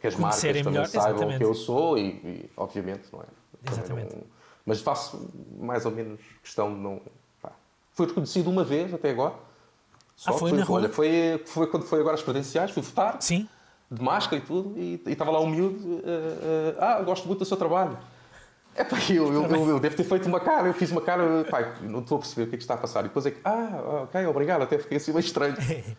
que as marcas Conhecerem também melhor, saibam exatamente. quem eu sou e, e, obviamente, não é? Exatamente. não- mas faço mais ou menos questão de não. Fui reconhecido uma vez até agora. Só Ah, foi na rua? Olha, foi, foi quando foi agora as credenciais, fui votar, Sim, de máscara e tudo, e e estava lá um miúdo. eh, eh, ah, gosto muito do seu trabalho. É pá, eu, eu, eu, eu devo ter feito uma cara, eu fiz uma cara, pá, não estou a perceber o que é que está a passar. E depois é que, ah, ok, obrigado, até fiquei assim meio estranho. (laughs)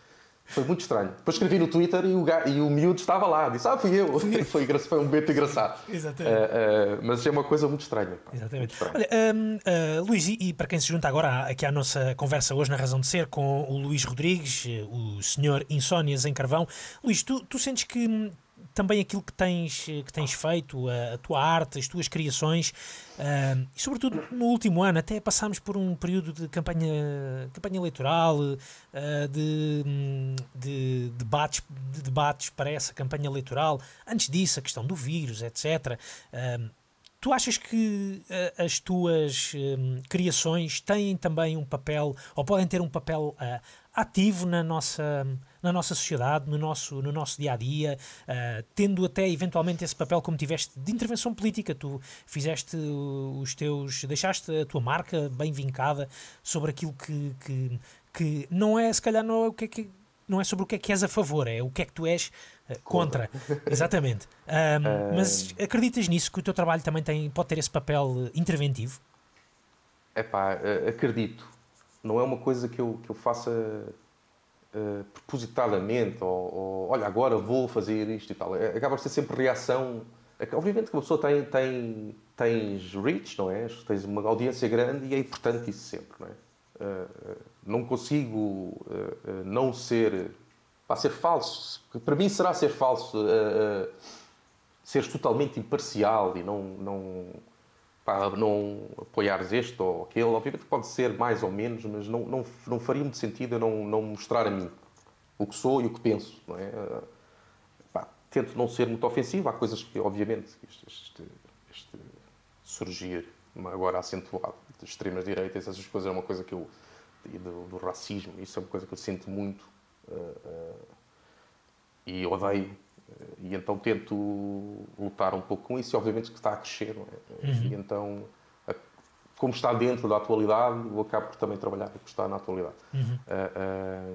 Foi muito estranho. Depois escrevi no Twitter e o, e o miúdo estava lá. Disse, ah, fui eu. (laughs) Foi, foi um momento engraçado. Exatamente. Eh, eh, mas é uma coisa muito estranha. pá, muito Exatamente. estranha. Olha, hum, ah, Luís, e, e para quem se junta agora aqui à nossa conversa hoje na Razão de Ser com o Luís Rodrigues, eh, o senhor Insónias em Carvão, Luís, tu, tu sentes que hum, também aquilo que tens, eh, que tens feito, a, a tua arte, as tuas criações, ah, e sobretudo no último ano, até passámos por um período de campanha, campanha eleitoral, ah, de, hum, de debates, de debates para essa campanha eleitoral, antes disso, a questão do vírus, etc. Ah, Tu achas que eh, as tuas hum, criações têm também um papel, ou podem ter um papel ah, ativo na nossa, na nossa sociedade, no nosso, no nosso dia a dia, ah, tendo até eventualmente esse papel como tiveste de intervenção política? Tu fizeste os teus. deixaste a tua marca bem vincada sobre aquilo que, que, que não é, se calhar, não é o que é que. Não é sobre o que é que és a favor, é o que é que tu és eh, contra. Exatamente. Ahm, mas acreditas nisso que o teu trabalho também tem, pode ter esse papel eh, interventivo? É pá, acredito. Não é uma coisa que eu, que eu faça eh, propositadamente, ou, ou, olha, agora vou fazer isto e tal. É- Acaba por ser sempre reação. É Obviamente que uma pessoa tem, tem, tens reach, não é? Tens uma audiência grande e é importante isso sempre, não é? Eh, não consigo eh, não ser. Pá, ser falso. Para mim será ser falso. seres totalmente imparcial e não, não, não apoiares este ou aquele. Obviamente pode ser mais ou menos, mas não, não, não faria muito sentido eu não, não mostrar a mim o que sou e o que penso. Não é? Eh, pá, tento não ser muito ofensivo. Há coisas que, obviamente, este, este, este surgir agora acentuado de extremas direitas, essas coisas é uma coisa que eu. do, do racismo, isso é uma coisa que eu sinto muito eh, eh, e odeio. Eh, E então tento lutar um pouco com isso, e obviamente que está a crescer, é? E então, como está dentro da atualidade, eu acabo por também trabalhar com o que está na atualidade. Ah, ah,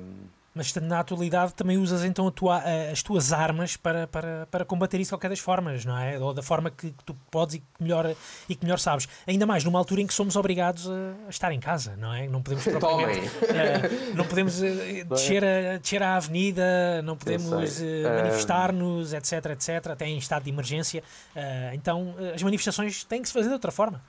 Mas na atualidade também usas então tua- as tuas armas para, para, para combater isso de qualquer das formas, não é? Ou da forma que, que tu podes e que, melhor, e que melhor sabes. Ainda mais numa altura em que somos obrigados a, a estar em casa, não é? Não podemos (laughs) propriamente. eh, não podemos eh, descer, a, descer à avenida, não podemos Ah. manifestar-nos, etc, etc, até em estado de emergência. Então as manifestações têm que se fazer de outra forma.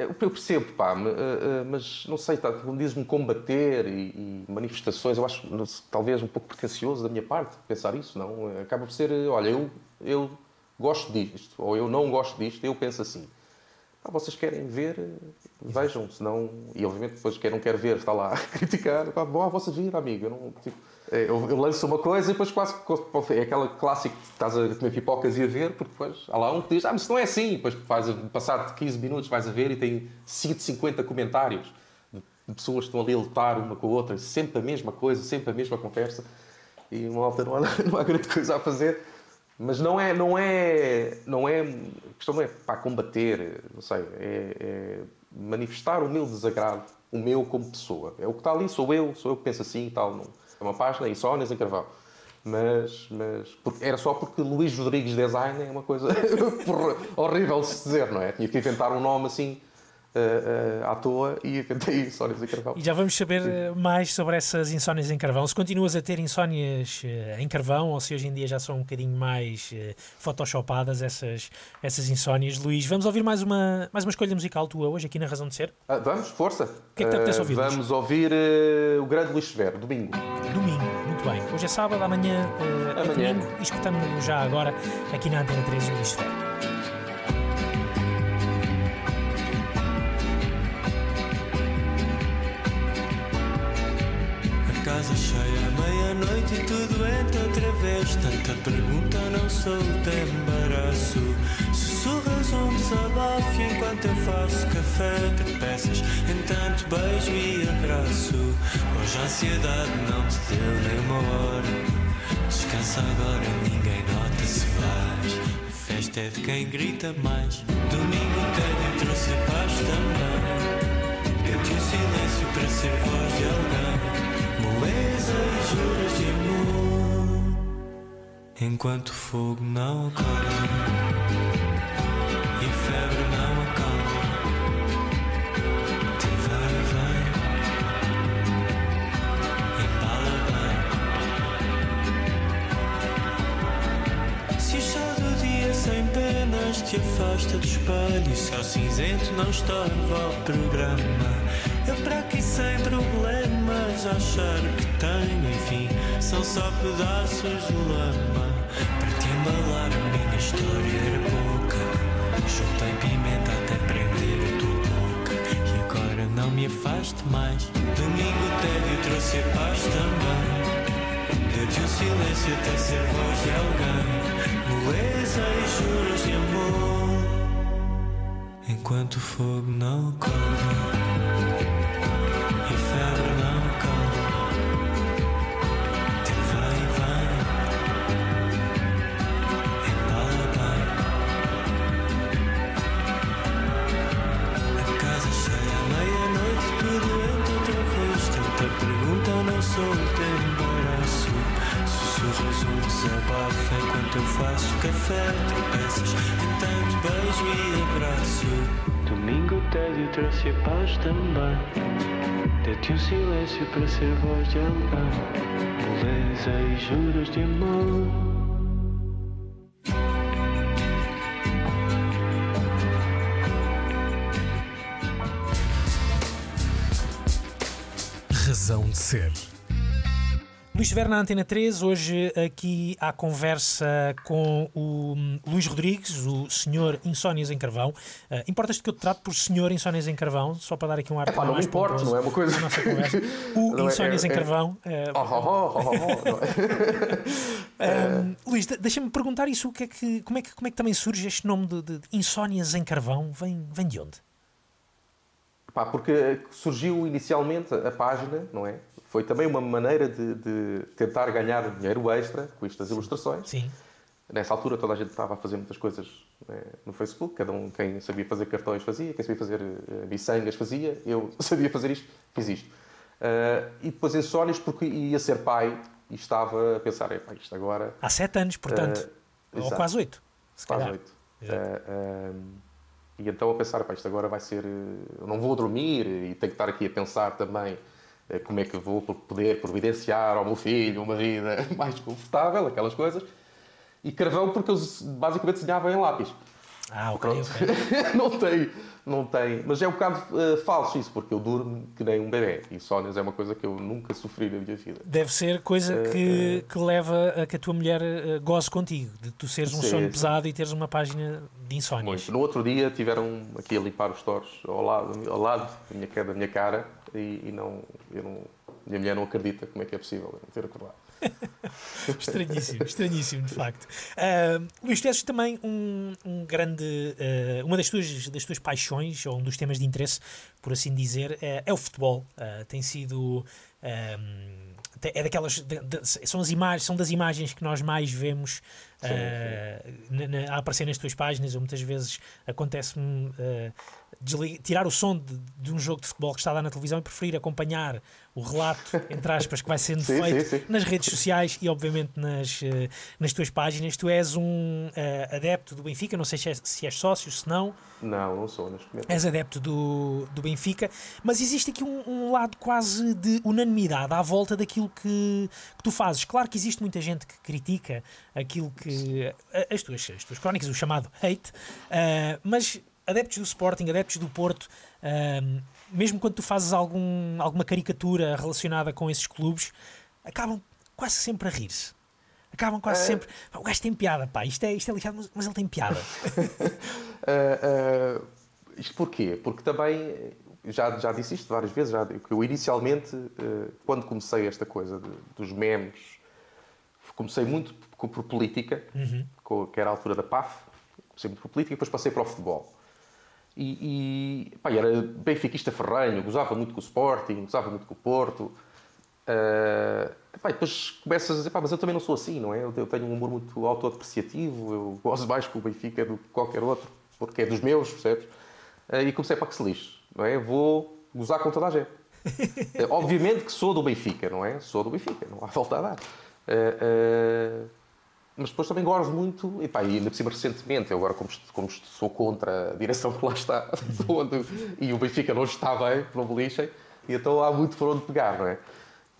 É, Eu percebo, pá, eh, eh, mas não sei, tá, dizes-me combater e, e manifestações, eu acho talvez um pouco pretencioso da minha parte pensar isso, não? Eh, Acaba por ser, olha, eu, eu gosto disto, ou eu não gosto disto, eu penso assim. Pá, vocês querem ver, vejam, senão. E obviamente depois quem não quer ver está lá (laughs) a criticar, pá, bom, a vossa vida, amigo. Eu, não, tipo, eu, eu lanço uma coisa e depois quase é aquela clássica que estás a comer pipocas e a ver, porque depois há lá um que diz, ah, mas isso não é assim. E depois vais, passado 15 minutos vais a ver e tem 150 comentários de, de pessoas que estão ali a lutar uma com a outra, sempre a mesma coisa, sempre a mesma conversa. E uma alta não há, (laughs) não há grande coisa a fazer. Mas não é, não é, não é, a questão não é para combater, não sei, é, é manifestar o meu desagrado, o meu como pessoa. É o que está ali, sou eu, sou eu que penso assim e tal. Não, é uma página, é insónias em Carvalho. Mas, mas era só porque Luís Rodrigues Design é uma coisa (laughs) horrível de se dizer, não é? Tinha que inventar um nome assim eh, eh, à toa e inventei (laughs) Insónias em Carvalho. E já vamos saber eh, mais sobre essas insónias em carvão. Se continuas a ter insónias eh, em carvão ou se hoje em dia já são um bocadinho mais eh, photoshopadas essas, essas insónias. Luís, vamos ouvir mais uma, mais uma escolha musical tua hoje aqui na Razão de Ser. Ah, vamos, força. que é que te apetece Eh, ouvir, Luís? Vamos ouvir o grande Luís Severo, domingo. Domingo, muito bem. Hoje é sábado, amanhã, é Amanhã. domingo e escutamos já agora aqui na Antena 3 o Luís Ferreira. Pergunta, não de embaraço. Sussurras um desabafo enquanto eu faço café. Tropeças em tanto beijo e abraço. Hoje a ansiedade não te deu nem uma hora. Descansa agora, ninguém nota se vais. A festa é de quem grita mais. Domingo tédio trouxe paz também. Deu-te o silêncio para ser voz de alguém. Moleza e juras de. Enquanto o fogo não acalma e a febre não acalma. Te vai, vai, embala bem. Se o chá do dia sem penas te afasta do espelho, se ao cinzento não estorva o programa. Eu para aqui sem problemas, achar que tenho, enfim, são só pedaços de lama. Para te embalar, minha história era pouca. Juntei pimenta até prender a tua boca. E agora não me afaste mais. Domingo tédio trouxe a paz também. Deu-te o silêncio até ser voz de alguém. Beleza e juros de amor. enquanto o fogo não acorda e febre enquanto eu faço café. Tropeças em tanto beijo e abraço. Domingo o tédio trouxe a paz também. Dê-te um silêncio para ser voz de alguém. Beleza e juros de amor. Razão de ser. Luís estiver na Antena 3, hoje aqui há conversa com o hum, Luís Rodrigues, o senhor Insónias em Carvão. Uh, Importas-te que eu te trato por senhor Insónias em Carvão, só para dar aqui um ar não me mais importo, pomposo não é uma coisa- à nossa conversa. (laughs) O Não é- Insónias é- em é- Carvão. uh, (laughs) Oh, oh, oh, oh, oh, não é? (laughs) hum, Luís, de- deixa-me perguntar isso, o que é que, como, é que, como é que também surge este nome de, de- de Insónias em Carvão? Vem, vem de onde? Pá, porque surgiu inicialmente a página, não é? Foi também uma maneira de, de tentar ganhar dinheiro extra com isto das ilustrações. Sim. Nessa altura toda a gente estava a fazer muitas coisas né, no Facebook, cada um quem sabia fazer cartões fazia, quem sabia fazer uh, miçangas fazia, eu (laughs) sabia fazer isto, fiz isto. Uh, e depois insónias porque ia ser pai e estava a pensar, "Epá, isto agora Há sete anos, portanto. Uh, ou exato. quase oito. Se faz calhar. oito. E então a pensar, "Epá, isto agora vai ser, não vou dormir e tenho que estar aqui a pensar também como é que vou poder providenciar ao meu filho uma vida (laughs) mais confortável, aquelas coisas. E carvão porque eu basicamente desenhava em lápis. Ah, ok, Pronto. ok. (laughs) não tem, não tem. Mas é um bocado eh, falso isso, porque eu durmo que nem um bebê. E sónias é uma coisa que eu nunca sofri na minha vida. Deve ser coisa Eh, que, que leva a que a tua mulher goze contigo, de tu seres um Sim, sono sim. pesado e teres uma página de insónias. Muito. No outro dia tiveram aqui a limpar os torres ao lado, ao lado da, minha, da minha cara e, e não, eu não, minha mulher não acredita como é que é possível eu não ter acordado. (laughs) Estranhíssimo, estranhíssimo, de facto. Uh, Luís, tu és também um, um grande. uh, uma das tuas, das tuas paixões, ou um dos temas de interesse, por assim dizer, é, é o futebol. Uh, tem sido. é daquelas. de- de- são, as imagens, são das imagens que nós mais vemos uh, na- na- a aparecer nas tuas páginas. Ou muitas vezes acontece-me uh, tirar o som de, de um jogo de futebol que está lá na televisão e preferir acompanhar o relato, entre aspas, que vai sendo (laughs) Sim, feito sim, sim. nas redes sociais e, obviamente, nas, eh, nas tuas páginas. Tu és um eh, adepto do Benfica, não sei se és, se és sócio, se não, Não, não sou neste momento. és adepto do, do Benfica, mas existe aqui um, um lado quase de unanimidade à volta daquilo que, que tu fazes. Claro que existe muita gente que critica aquilo que. A- as, tuas, as tuas crónicas, o chamado hate, eh, mas adeptos do Sporting, adeptos do Porto. eh, mesmo quando tu fazes algum, alguma caricatura relacionada com esses clubes, acabam quase sempre a rir-se. Acabam quase sempre. "Pá, O gajo tem piada, pá, isto é, isto é lixado, mas, mas ele tem piada. Ah, (laughs) isto porquê? Porque também, já, já disse isto várias vezes, já, que eu inicialmente, quando comecei esta coisa de- dos memes, comecei muito por, política, com- que era a altura da PAF, comecei muito por política, depois passei para o futebol. E, e pá, era benfiquista ferranho, gozava muito com o Sporting, gozava muito com o Porto. Ah, pá, e depois começas a dizer, pá, mas eu também não sou assim, não é? Eu, tenho um humor muito autodepreciativo, eu gosto mais com o Benfica do que qualquer outro, porque é dos meus, percebes? Ah, e comecei, pá, que se lixe, não é? Vou gozar com toda a gente. Ah, (laughs) Obviamente que sou do Benfica, não é? Sou do Benfica, não há volta a dar. Ah, ah, mas depois também gosto muito, e pá, e ainda por cima recentemente, eu agora como, como sou contra a direção que lá está, (laughs) onde, e o Benfica não está bem, não me lixem, e então há muito por onde pegar, não é?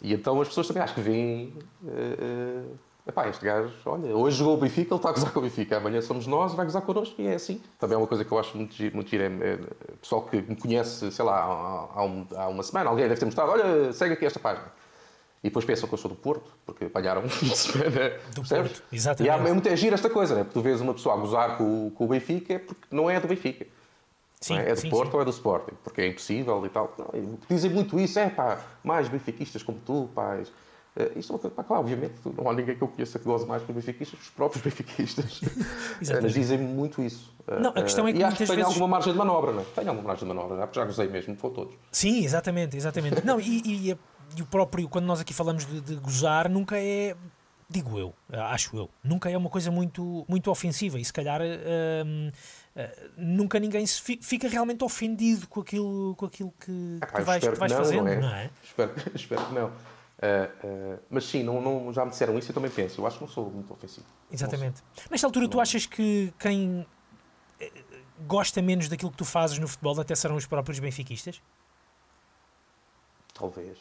E então as pessoas também acho que veem, eh, eh, epá, este gajo, olha, hoje jogou o Benfica, ele está a gozar com o Benfica, amanhã somos nós, vai gozar connosco, e é assim. Também é uma coisa que eu acho muito giro, muito giro é, é, pessoal que me conhece, sei lá, há, há um- há uma semana, alguém deve ter mostrado, olha, segue aqui esta página. E depois pensam que eu sou do Porto, porque apanharam um fim de semana. Do percebes? Porto, exatamente. E há, é muito é giro esta coisa, né? Porque tu vês uma pessoa a gozar com, o- com o Benfica porque não é do Benfica. Sim, é? é do sim, Porto sim. ou é do Sporting, porque é impossível e tal. Não, dizem muito isso, é pá, mais benfiquistas como tu, pá, Eh, isto é uma coisa, pá, claro, obviamente, não há ninguém que eu conheça que goze mais que os benfiquistas, os próprios (laughs) benfiquistas. (laughs) Exatamente. Mas dizem muito isso. Não, a questão é Eh, que e acho que tem vezes- alguma margem de manobra, não é? Tem alguma margem de manobra, não é? porque já gozei mesmo com todos. Sim, exatamente, exatamente. Não, e, e- e o próprio, quando nós aqui falamos de, de gozar, nunca é, digo eu, acho eu, nunca é uma coisa muito, muito ofensiva e se calhar hum, eh, nunca ninguém se fi- fica realmente ofendido com aquilo, com aquilo que, Ah, que vais, que vais não, fazendo, não é? não é? Espero, (laughs) espero que não. Eh, eh, mas sim, não, não- já me disseram isso e eu também penso. Eu acho que não sou muito ofensivo. Exatamente. Nesta altura, tu achas que quem gosta menos daquilo que tu fazes no futebol até serão os próprios benfiquistas? Talvez.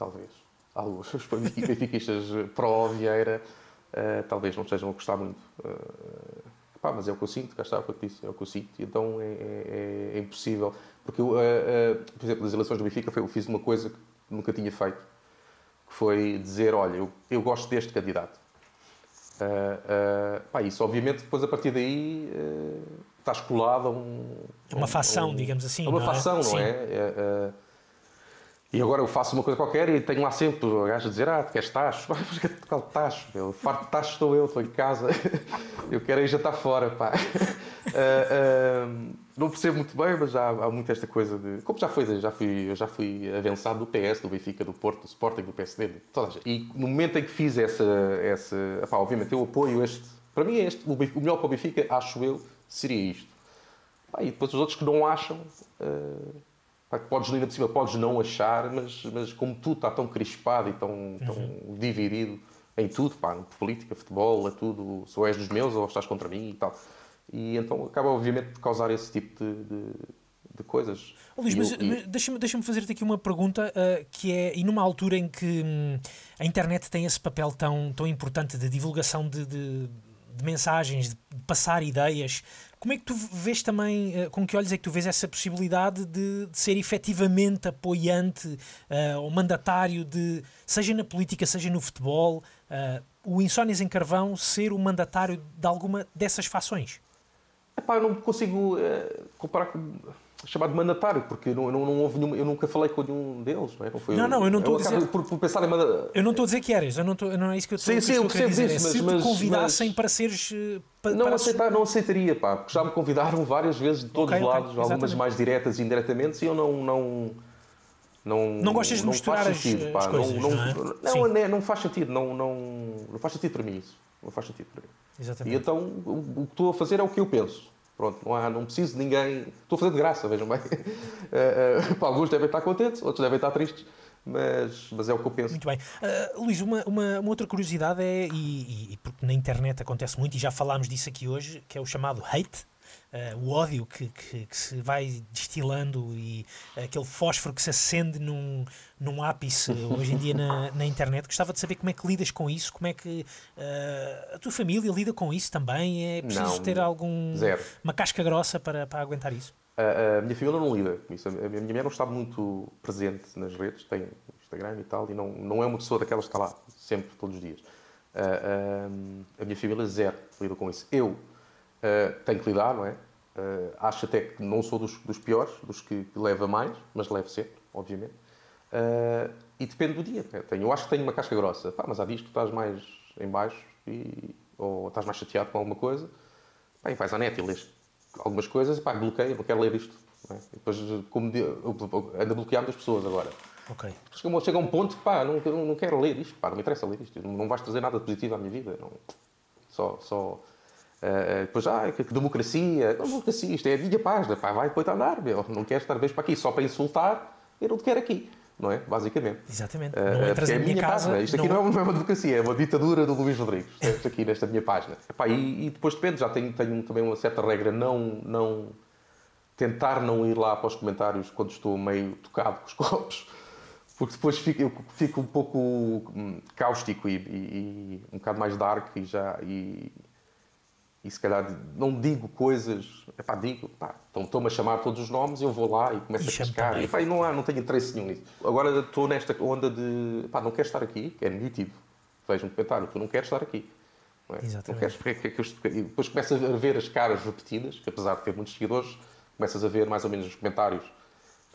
Talvez. Alguns os (laughs) benfiquistas pró Vieira eh, talvez não estejam a gostar muito. Eh, pá, mas é o que eu sinto, cá está o que disse, é o que eu sinto. Então é, é- é impossível. Porque, eu, eh, eh, por exemplo, nas eleições do Benfica eu fiz uma coisa que nunca tinha feito, que foi dizer, olha, eu, eu gosto deste candidato. Eh, eh, pá, isso obviamente depois a partir daí eh, estás colado a um... Uma um- facção, um- digamos assim, a uma não é? facção, não Sim. é? E agora eu faço uma coisa qualquer e tenho lá sempre o gajo a dizer: Ah, tu queres tacho? (laughs) Mas que qual tacho? meu? Farto de tacho estou eu, estou em casa. (laughs) Eu quero ir jantar fora, pá. (laughs) Ah, ah, não percebo muito bem, mas já há muito esta coisa de. Como já foi, já fui, eu já fui avançado do PS, do Benfica, do Porto, do Sporting, do PSD, de toda. E no momento em que fiz essa. essa pá, obviamente eu apoio este. Para mim é este. O o melhor para o Benfica, acho eu, seria isto. Pá, e depois os outros que não acham, eh, pá, que podes ainda por cima, podes não achar, mas, mas como tudo está tão crispado e tão, tão dividido em tudo, pá, política, futebol, é tudo, ou és dos meus ou estás contra mim e tal. E então acaba obviamente por causar esse tipo de, de, de coisas. Ó, Luís, E mas, mas deixa-me deixa fazer-te aqui uma pergunta ah, que é, e numa altura em que hum, a internet tem esse papel tão, tão importante de divulgação de, de- de mensagens, de passar ideias, como é que tu vês também, ah, com que olhos é que tu vês essa possibilidade de, de ser efetivamente apoiante ah, ou mandatário de, seja na política, seja no futebol, ah, o Insónias em Carvão ser o mandatário de alguma dessas fações? Epá, eu não consigo eh, comparar com chamar de mandatário, porque não, não, não houve nenhum, eu nunca falei com nenhum deles, não é? Não, foi, Não, não, eu não estou a acabo dizer- Por, por pensar em manda- Eu não estou a dizer que eras, eu não, estou, não é isso que eu estou, Sim, que sim, eu eu a percebo dizer. isso, é se mas- te mas- convidassem mas- para seres. eh, pa- Não, para aceitar, não aceitaria, pá, porque já me convidaram várias vezes de todos Ok, os lados, algumas exatamente. mais diretas e indiretamente, e eu não. Não, não, Não gostas de não misturar faz as- sentido, as pá, coisas, não, não é? não, Sim. não, não faz sentido, não, não, não faz sentido para mim isso. Não faz sentido para mim. E Exatamente. então o, o que estou a fazer é o que eu penso. Pronto, não, há, não preciso de ninguém. Estou a fazer de graça, vejam bem. (laughs) Eh, eh, pá, alguns devem estar contentes, outros devem estar tristes, mas, mas é o que eu penso. Muito bem. Ah, Luís, uma, uma, uma outra curiosidade é, e- e porque na internet acontece muito, e já falámos disso aqui hoje, que é o chamado hate, ah, o ódio que, que, que se vai destilando e aquele fósforo que se acende num, num ápice hoje em dia na, (laughs) na internet. Gostava de saber como é que lidas com isso, como é que ah, a tua família lida com isso também. É preciso Não, ter algum zero. uma casca grossa para, para aguentar isso? A, a minha família não lida com isso. A minha minha mulher não está muito presente nas redes, tem Instagram e tal, e não, não é uma pessoa daquelas que está lá sempre, todos os dias. A, a- a minha família zero lida com isso. Eu ah, tenho que lidar, não é? Ah, acho até que não sou dos, dos piores, dos que, que leva mais, mas levo sempre, obviamente. Ah, e depende do dia. né? Tenho, eu acho que tenho uma casca grossa, Pá, mas há dias que estás mais em baixo e, ou estás mais chateado com alguma coisa, Pá, e vais à net e lês algumas coisas e pá, bloqueio, não quero ler isto. é? Depois, como de- eu ando a bloquear muitas pessoas agora. Ok. Chega, chega a um ponto que pá, não, não, não quero ler isto, pá, não me interessa ler isto, não, não vais trazer nada de positivo à minha vida. Não. Só. só eh, eh, depois, ah, que, que democracia, não, democracia, isto é a minha página, pá, vai depois andar, meu. não quero estar vez para aqui só para insultar, eu não te quero aqui, não é? Basicamente. Exatamente. Eh, não entras é a minha, casa. página. Isto aqui não, é uma democracia, é uma ditadura do Luís Rodrigues. Isto aqui nesta minha página. Epá, e, e depois depende, já tenho, tenho também uma certa regra, não, não tentar não ir lá para os comentários quando estou meio tocado com os copos, porque depois fico, eu fico um pouco hum, cáustico e, e- e um bocado mais dark e já. E, e se calhar não digo coisas, epá, digo, pá, então estão-me a chamar todos os nomes, eu vou lá e começo E a também. E, pá, e não, há, não tenho interesse nenhum nisso. Agora estou nesta onda de, pá, não quero estar aqui, que é nítido. Vejo um comentário, tu não queres estar aqui. Não, é? Exatamente. não queres, porque é que- é que eu estou- e depois começas a ver as caras repetidas, que apesar de ter muitos seguidores, começas a ver mais ou menos os comentários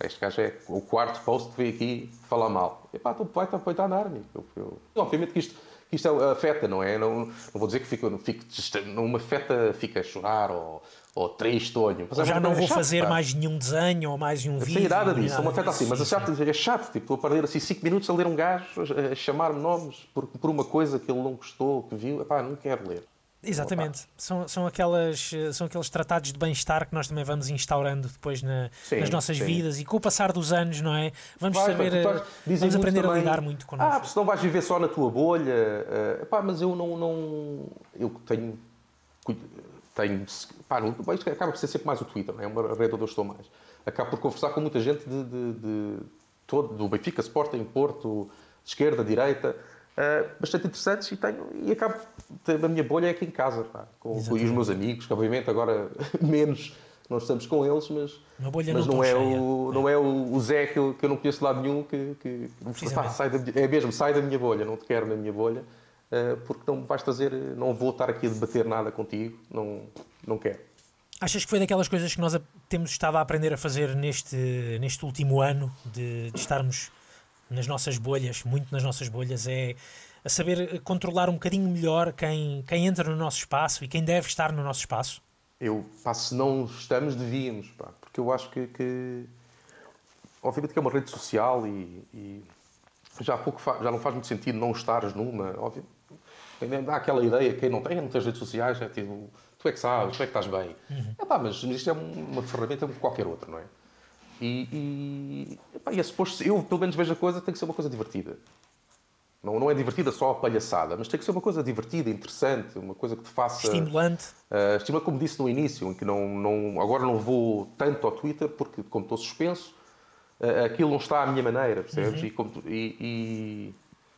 Este gajo é o quarto post que veio aqui falar mal. Epá, tu vai estar a andar, amigo. Eu, eu- Obviamente que isto, isto é- afeta, não é? Não, não vou dizer que fico, fico, não me afeta, fica a chorar ou, ou tristonho. Mas Ou é já não é vou chato, fazer pá. mais nenhum desenho ou mais nenhum vídeo. Sem nada disso, não me afeta assim, mas é chato, é chato, tipo, a perder assim 5 minutos a ler um gajo, a- a chamar-me nomes por, por uma coisa que ele não gostou, que viu, epá, não quero ler. Exatamente. São, são, aquelas, eh, são aqueles tratados de bem-estar que nós também vamos instaurando depois na- Sim, nas nossas sim. vidas e com o passar dos anos, não é? Vamos Vai, saber, pá, tu eh, estás- vamos aprender a também, lidar muito Ah, connosco. se não vais viver só na tua bolha. eh, epá, mas eu não. não eu tenho. tenho pá, não, acaba por ser sempre mais o Twitter, não é? É uma rede onde eu estou mais. Acabo por conversar com muita gente de, de- de todo, do Benfica, Sporting, Porto, de esquerda, direita. Eh, bastante interessantes e tenho e acabo a minha bolha é aqui em casa pá, com, com os meus amigos que obviamente agora (laughs) menos nós estamos com eles mas mas não não, é cheia. o não é o, o Zé que eu, que eu não conheço de lado nenhum que, que pá, sai da, é mesmo, sai da minha bolha, não te quero na minha bolha, eh, porque não me vais trazer, não vou estar aqui a debater nada contigo, não, não quero. Achas que foi daquelas coisas que nós temos estado a aprender a fazer neste, neste último ano de, de estarmos nas nossas bolhas, muito nas nossas bolhas, é a saber controlar um bocadinho melhor quem, quem entra no nosso espaço e quem deve estar no nosso espaço? Eu, pá, se não estamos, devíamos, pá, porque eu acho que, que obviamente que é uma rede social e, e já, há pouco já não faz muito sentido não estares numa, óbvio. Há aquela ideia, quem não tem, não tem redes sociais, é tipo, tu é que sabes, tu é que estás bem. Epá, mas isto é uma ferramenta como qualquer outra, não é? E, e, epá, e é suposto, eu pelo menos vejo a coisa, tem que ser uma coisa divertida. Não, não é divertida só a palhaçada, mas tem que ser uma coisa divertida, interessante, uma coisa que te faça. Estimulante. Uh, estima como disse no início, em que não, não, agora não vou tanto ao Twitter, porque como estou suspenso, uh, aquilo não está à minha maneira, percebes? E, como e- e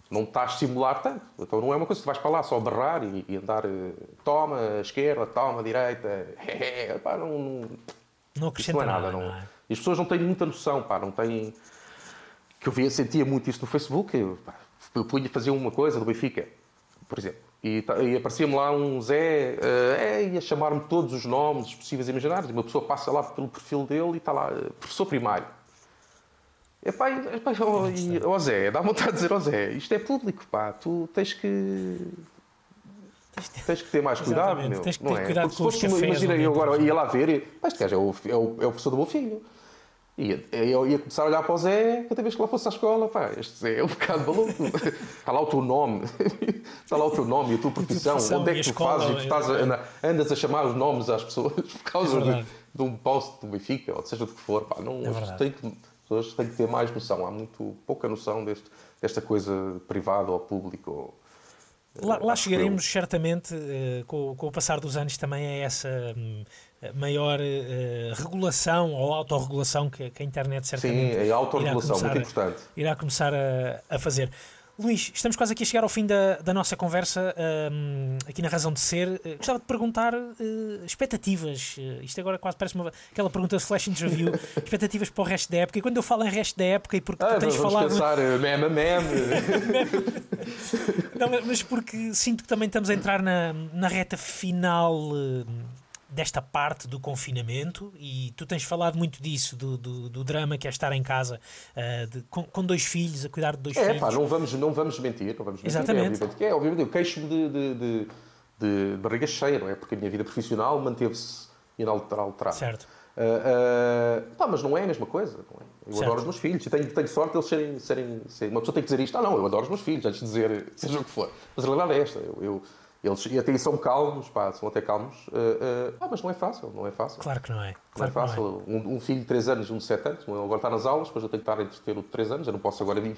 não está a estimular tanto. Então não é uma coisa que tu vais para lá só berrar e, e andar, uh, toma, esquerda, toma, direita, (laughs) pá, não, não, Não acrescenta não é nada. não não- é? E as pessoas não têm muita noção, pá, não têm. Que eu via, sentia muito isso no Facebook. Eu, pá, eu punha fazer uma coisa do Benfica, por exemplo, e, ta- e aparecia-me lá um Zé, eh, é, ia chamar-me todos os nomes possíveis e imaginários. E uma pessoa passa lá pelo perfil dele e está lá, eh, professor primário. Epá, e- epá, ó, e, ó Zé, dá vontade de dizer, ó Zé, isto é público, pá, tu tens que. Tens que ter mais cuidado, Exatamente, meu. tens que não ter é? cuidado Porque com os cafés Imagina, eu agora entras. ia lá ver e. Pá, este gajo é o, é, o, é o professor do meu filho. Ia, eu ia começar a olhar para o Zé cada vez que lá fosse à escola. Pá, este Zé é um (laughs) bocado maluco. Está lá o teu nome. (laughs) Está lá o teu nome e a tua profissão. profissão Onde é e a que tu escola, fazes? E tu estás a- é. anda- andas a chamar os nomes às pessoas (laughs) por causa É de, de um post do Benfica, ou seja do que for. Pá, não, É tem que, as pessoas têm que ter mais noção. Há muito pouca noção deste, desta coisa privada ou pública. Ou, Lá, lá chegaremos certamente eh, com, com o passar dos anos também a essa hum, maior eh, regulação ou autorregulação que, que a internet certamente Sim, é a autorregulação, irá começar muito importante. a- irá começar a, a fazer. Luís, estamos quase aqui a chegar ao fim da, da nossa conversa hum, aqui na Razão de Ser. Eh, gostava de perguntar eh, expectativas. Isto agora quase parece uma, aquela pergunta de flash interview. (laughs) expectativas para o resto da época. E quando eu falo em resto da época e porque tu Ah, tens vamos falado. pensar, eh, meme, meme. (laughs) Não, mas- porque sinto que também estamos a entrar na, na reta final desta parte do confinamento e tu tens falado muito disso, do, do, do drama que é estar em casa eh, de- com, com dois filhos, a cuidar de dois É, filhos. pá, não vamos, não vamos mentir. Não vamos mentir. Exatamente. É, obviamente, que é, obviamente, eu queixo-me de, de, de, de barriga cheia, não é? Porque a minha vida profissional manteve-se inalterada. Certo. Ah, ah, pá, mas não é a mesma coisa. Não é? Eu Certo. adoro os meus filhos e tenho, tenho sorte de eles serem, serem, serem- Uma pessoa tem que dizer isto. Ah, não, eu adoro os meus filhos, antes de dizer (laughs) seja o que for. Mas a realidade é esta. Eu, eu- eles e até são calmos, pá, são até calmos. ah, ah, ah, mas não é fácil, não é fácil. Claro que não é. Não é Claro não é. fácil. Um, um filho de 3 anos e um de 7 anos, um agora está nas aulas, depois eu tenho que estar a entreter o de 3 anos, eu não posso agora vir.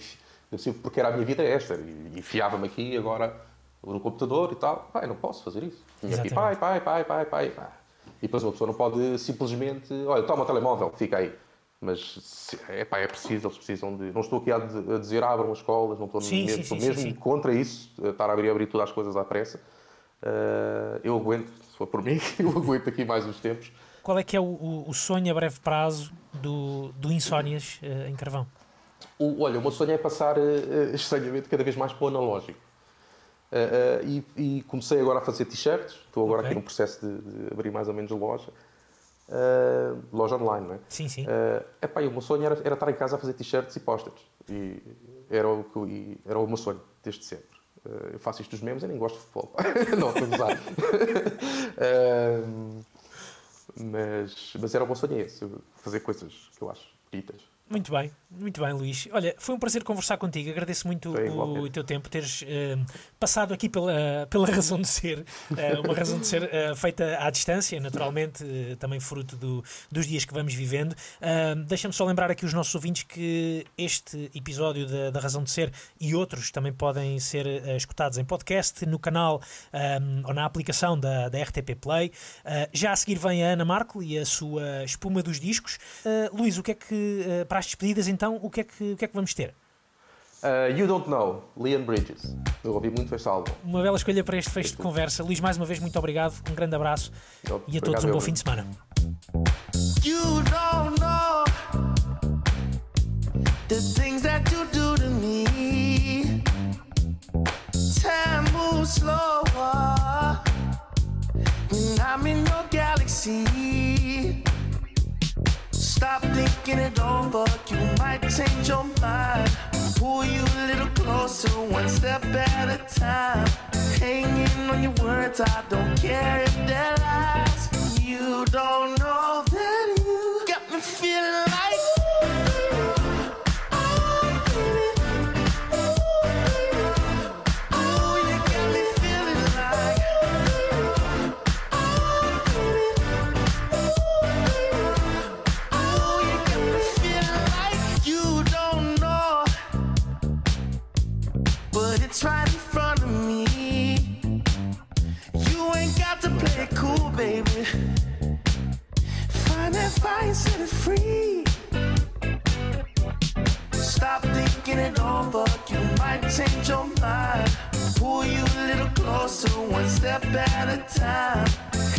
Porque era a minha vida é esta. E e enfiava-me aqui agora no computador e tal. Eu não posso fazer isso. Tinha aqui, pai, pai, pai, pai, pai. pá. E depois uma pessoa não pode simplesmente. Olha, toma o telemóvel, fica aí. Mas se- é, é preciso, eles precisam de. Não estou aqui a, de- a dizer abram as escolas, não estou Sim, mesmo, sim, estou sim, mesmo contra isso, estar a abrir, abrir todas as coisas à pressa. Ah, eu aguento, se for por (laughs) mim, eu aguento aqui mais uns tempos. Qual é que é o, o- sonho a breve prazo do, do Insónias eh, em Carvão? O- olha, o meu sonho é passar eh, eh, estranhamente cada vez mais para o analógico. Eh, eh, e, e comecei agora a fazer t-shirts, estou agora Ok. aqui num processo de, de abrir mais ou menos loja. Ah, loja online, não é? Sim, sim. Uh, epá, o meu sonho era, era estar em casa a fazer t-shirts e posters. E era o, que e era o meu sonho, desde sempre. Uh, eu faço isto dos memes, eu nem gosto de futebol. (laughs) não, estou a gozar. Uh, (laughs) mas, mas era o meu sonho é esse, fazer coisas que eu acho bonitas. Muito bem, muito bem, Luís. Olha, foi um prazer conversar contigo. Agradeço muito Foi o, igualmente. teu tempo, teres eh, passado aqui pela, pela (laughs) razão de ser, eh, uma razão de ser eh, feita à distância, naturalmente, eh, também fruto do- dos dias que vamos vivendo. Deixa-me só lembrar aqui os nossos ouvintes que este episódio da, da Razão de Ser e outros também podem ser eh, escutados em podcast, no canal ah, ou na aplicação da, da RTP Play. Já a seguir vem a Ana Marco e a sua espuma dos discos. Luís, o que é que, ah, para as despedidas então, o que é que, o que, é que vamos ter? Uh, you Don't Know, Leon Bridges. Eu ouvi muito este álbum. Uma bela escolha para este fecho de conversa. Luís, mais uma vez, muito obrigado. Um grande abraço e a todos um bom eu. fim de semana. You don't know the things that you do to me. Time moves slower when I'm in your galaxy. Stop thinking it over, you might change your mind. Pull you a little closer, one step at a time. Hanging on your words, I don't care if they're lies. You don't know baby. Find that fire, set it free. Stop thinking it over, you might change your mind. Pull you a little closer, one step at a time.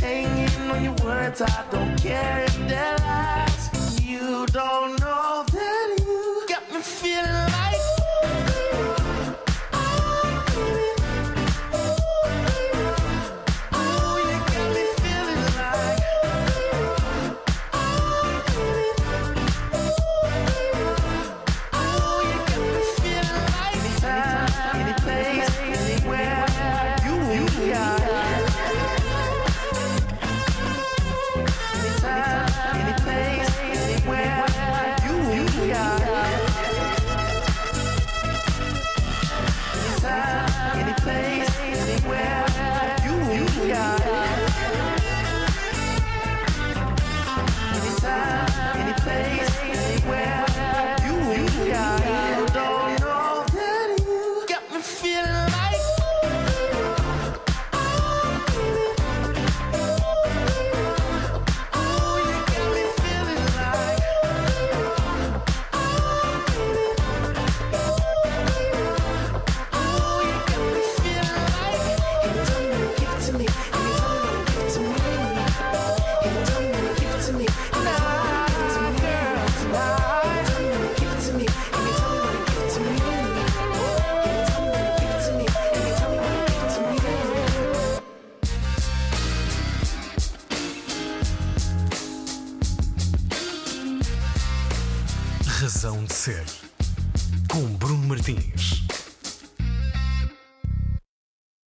Hanging on your words, I don't care if they're lies. You don't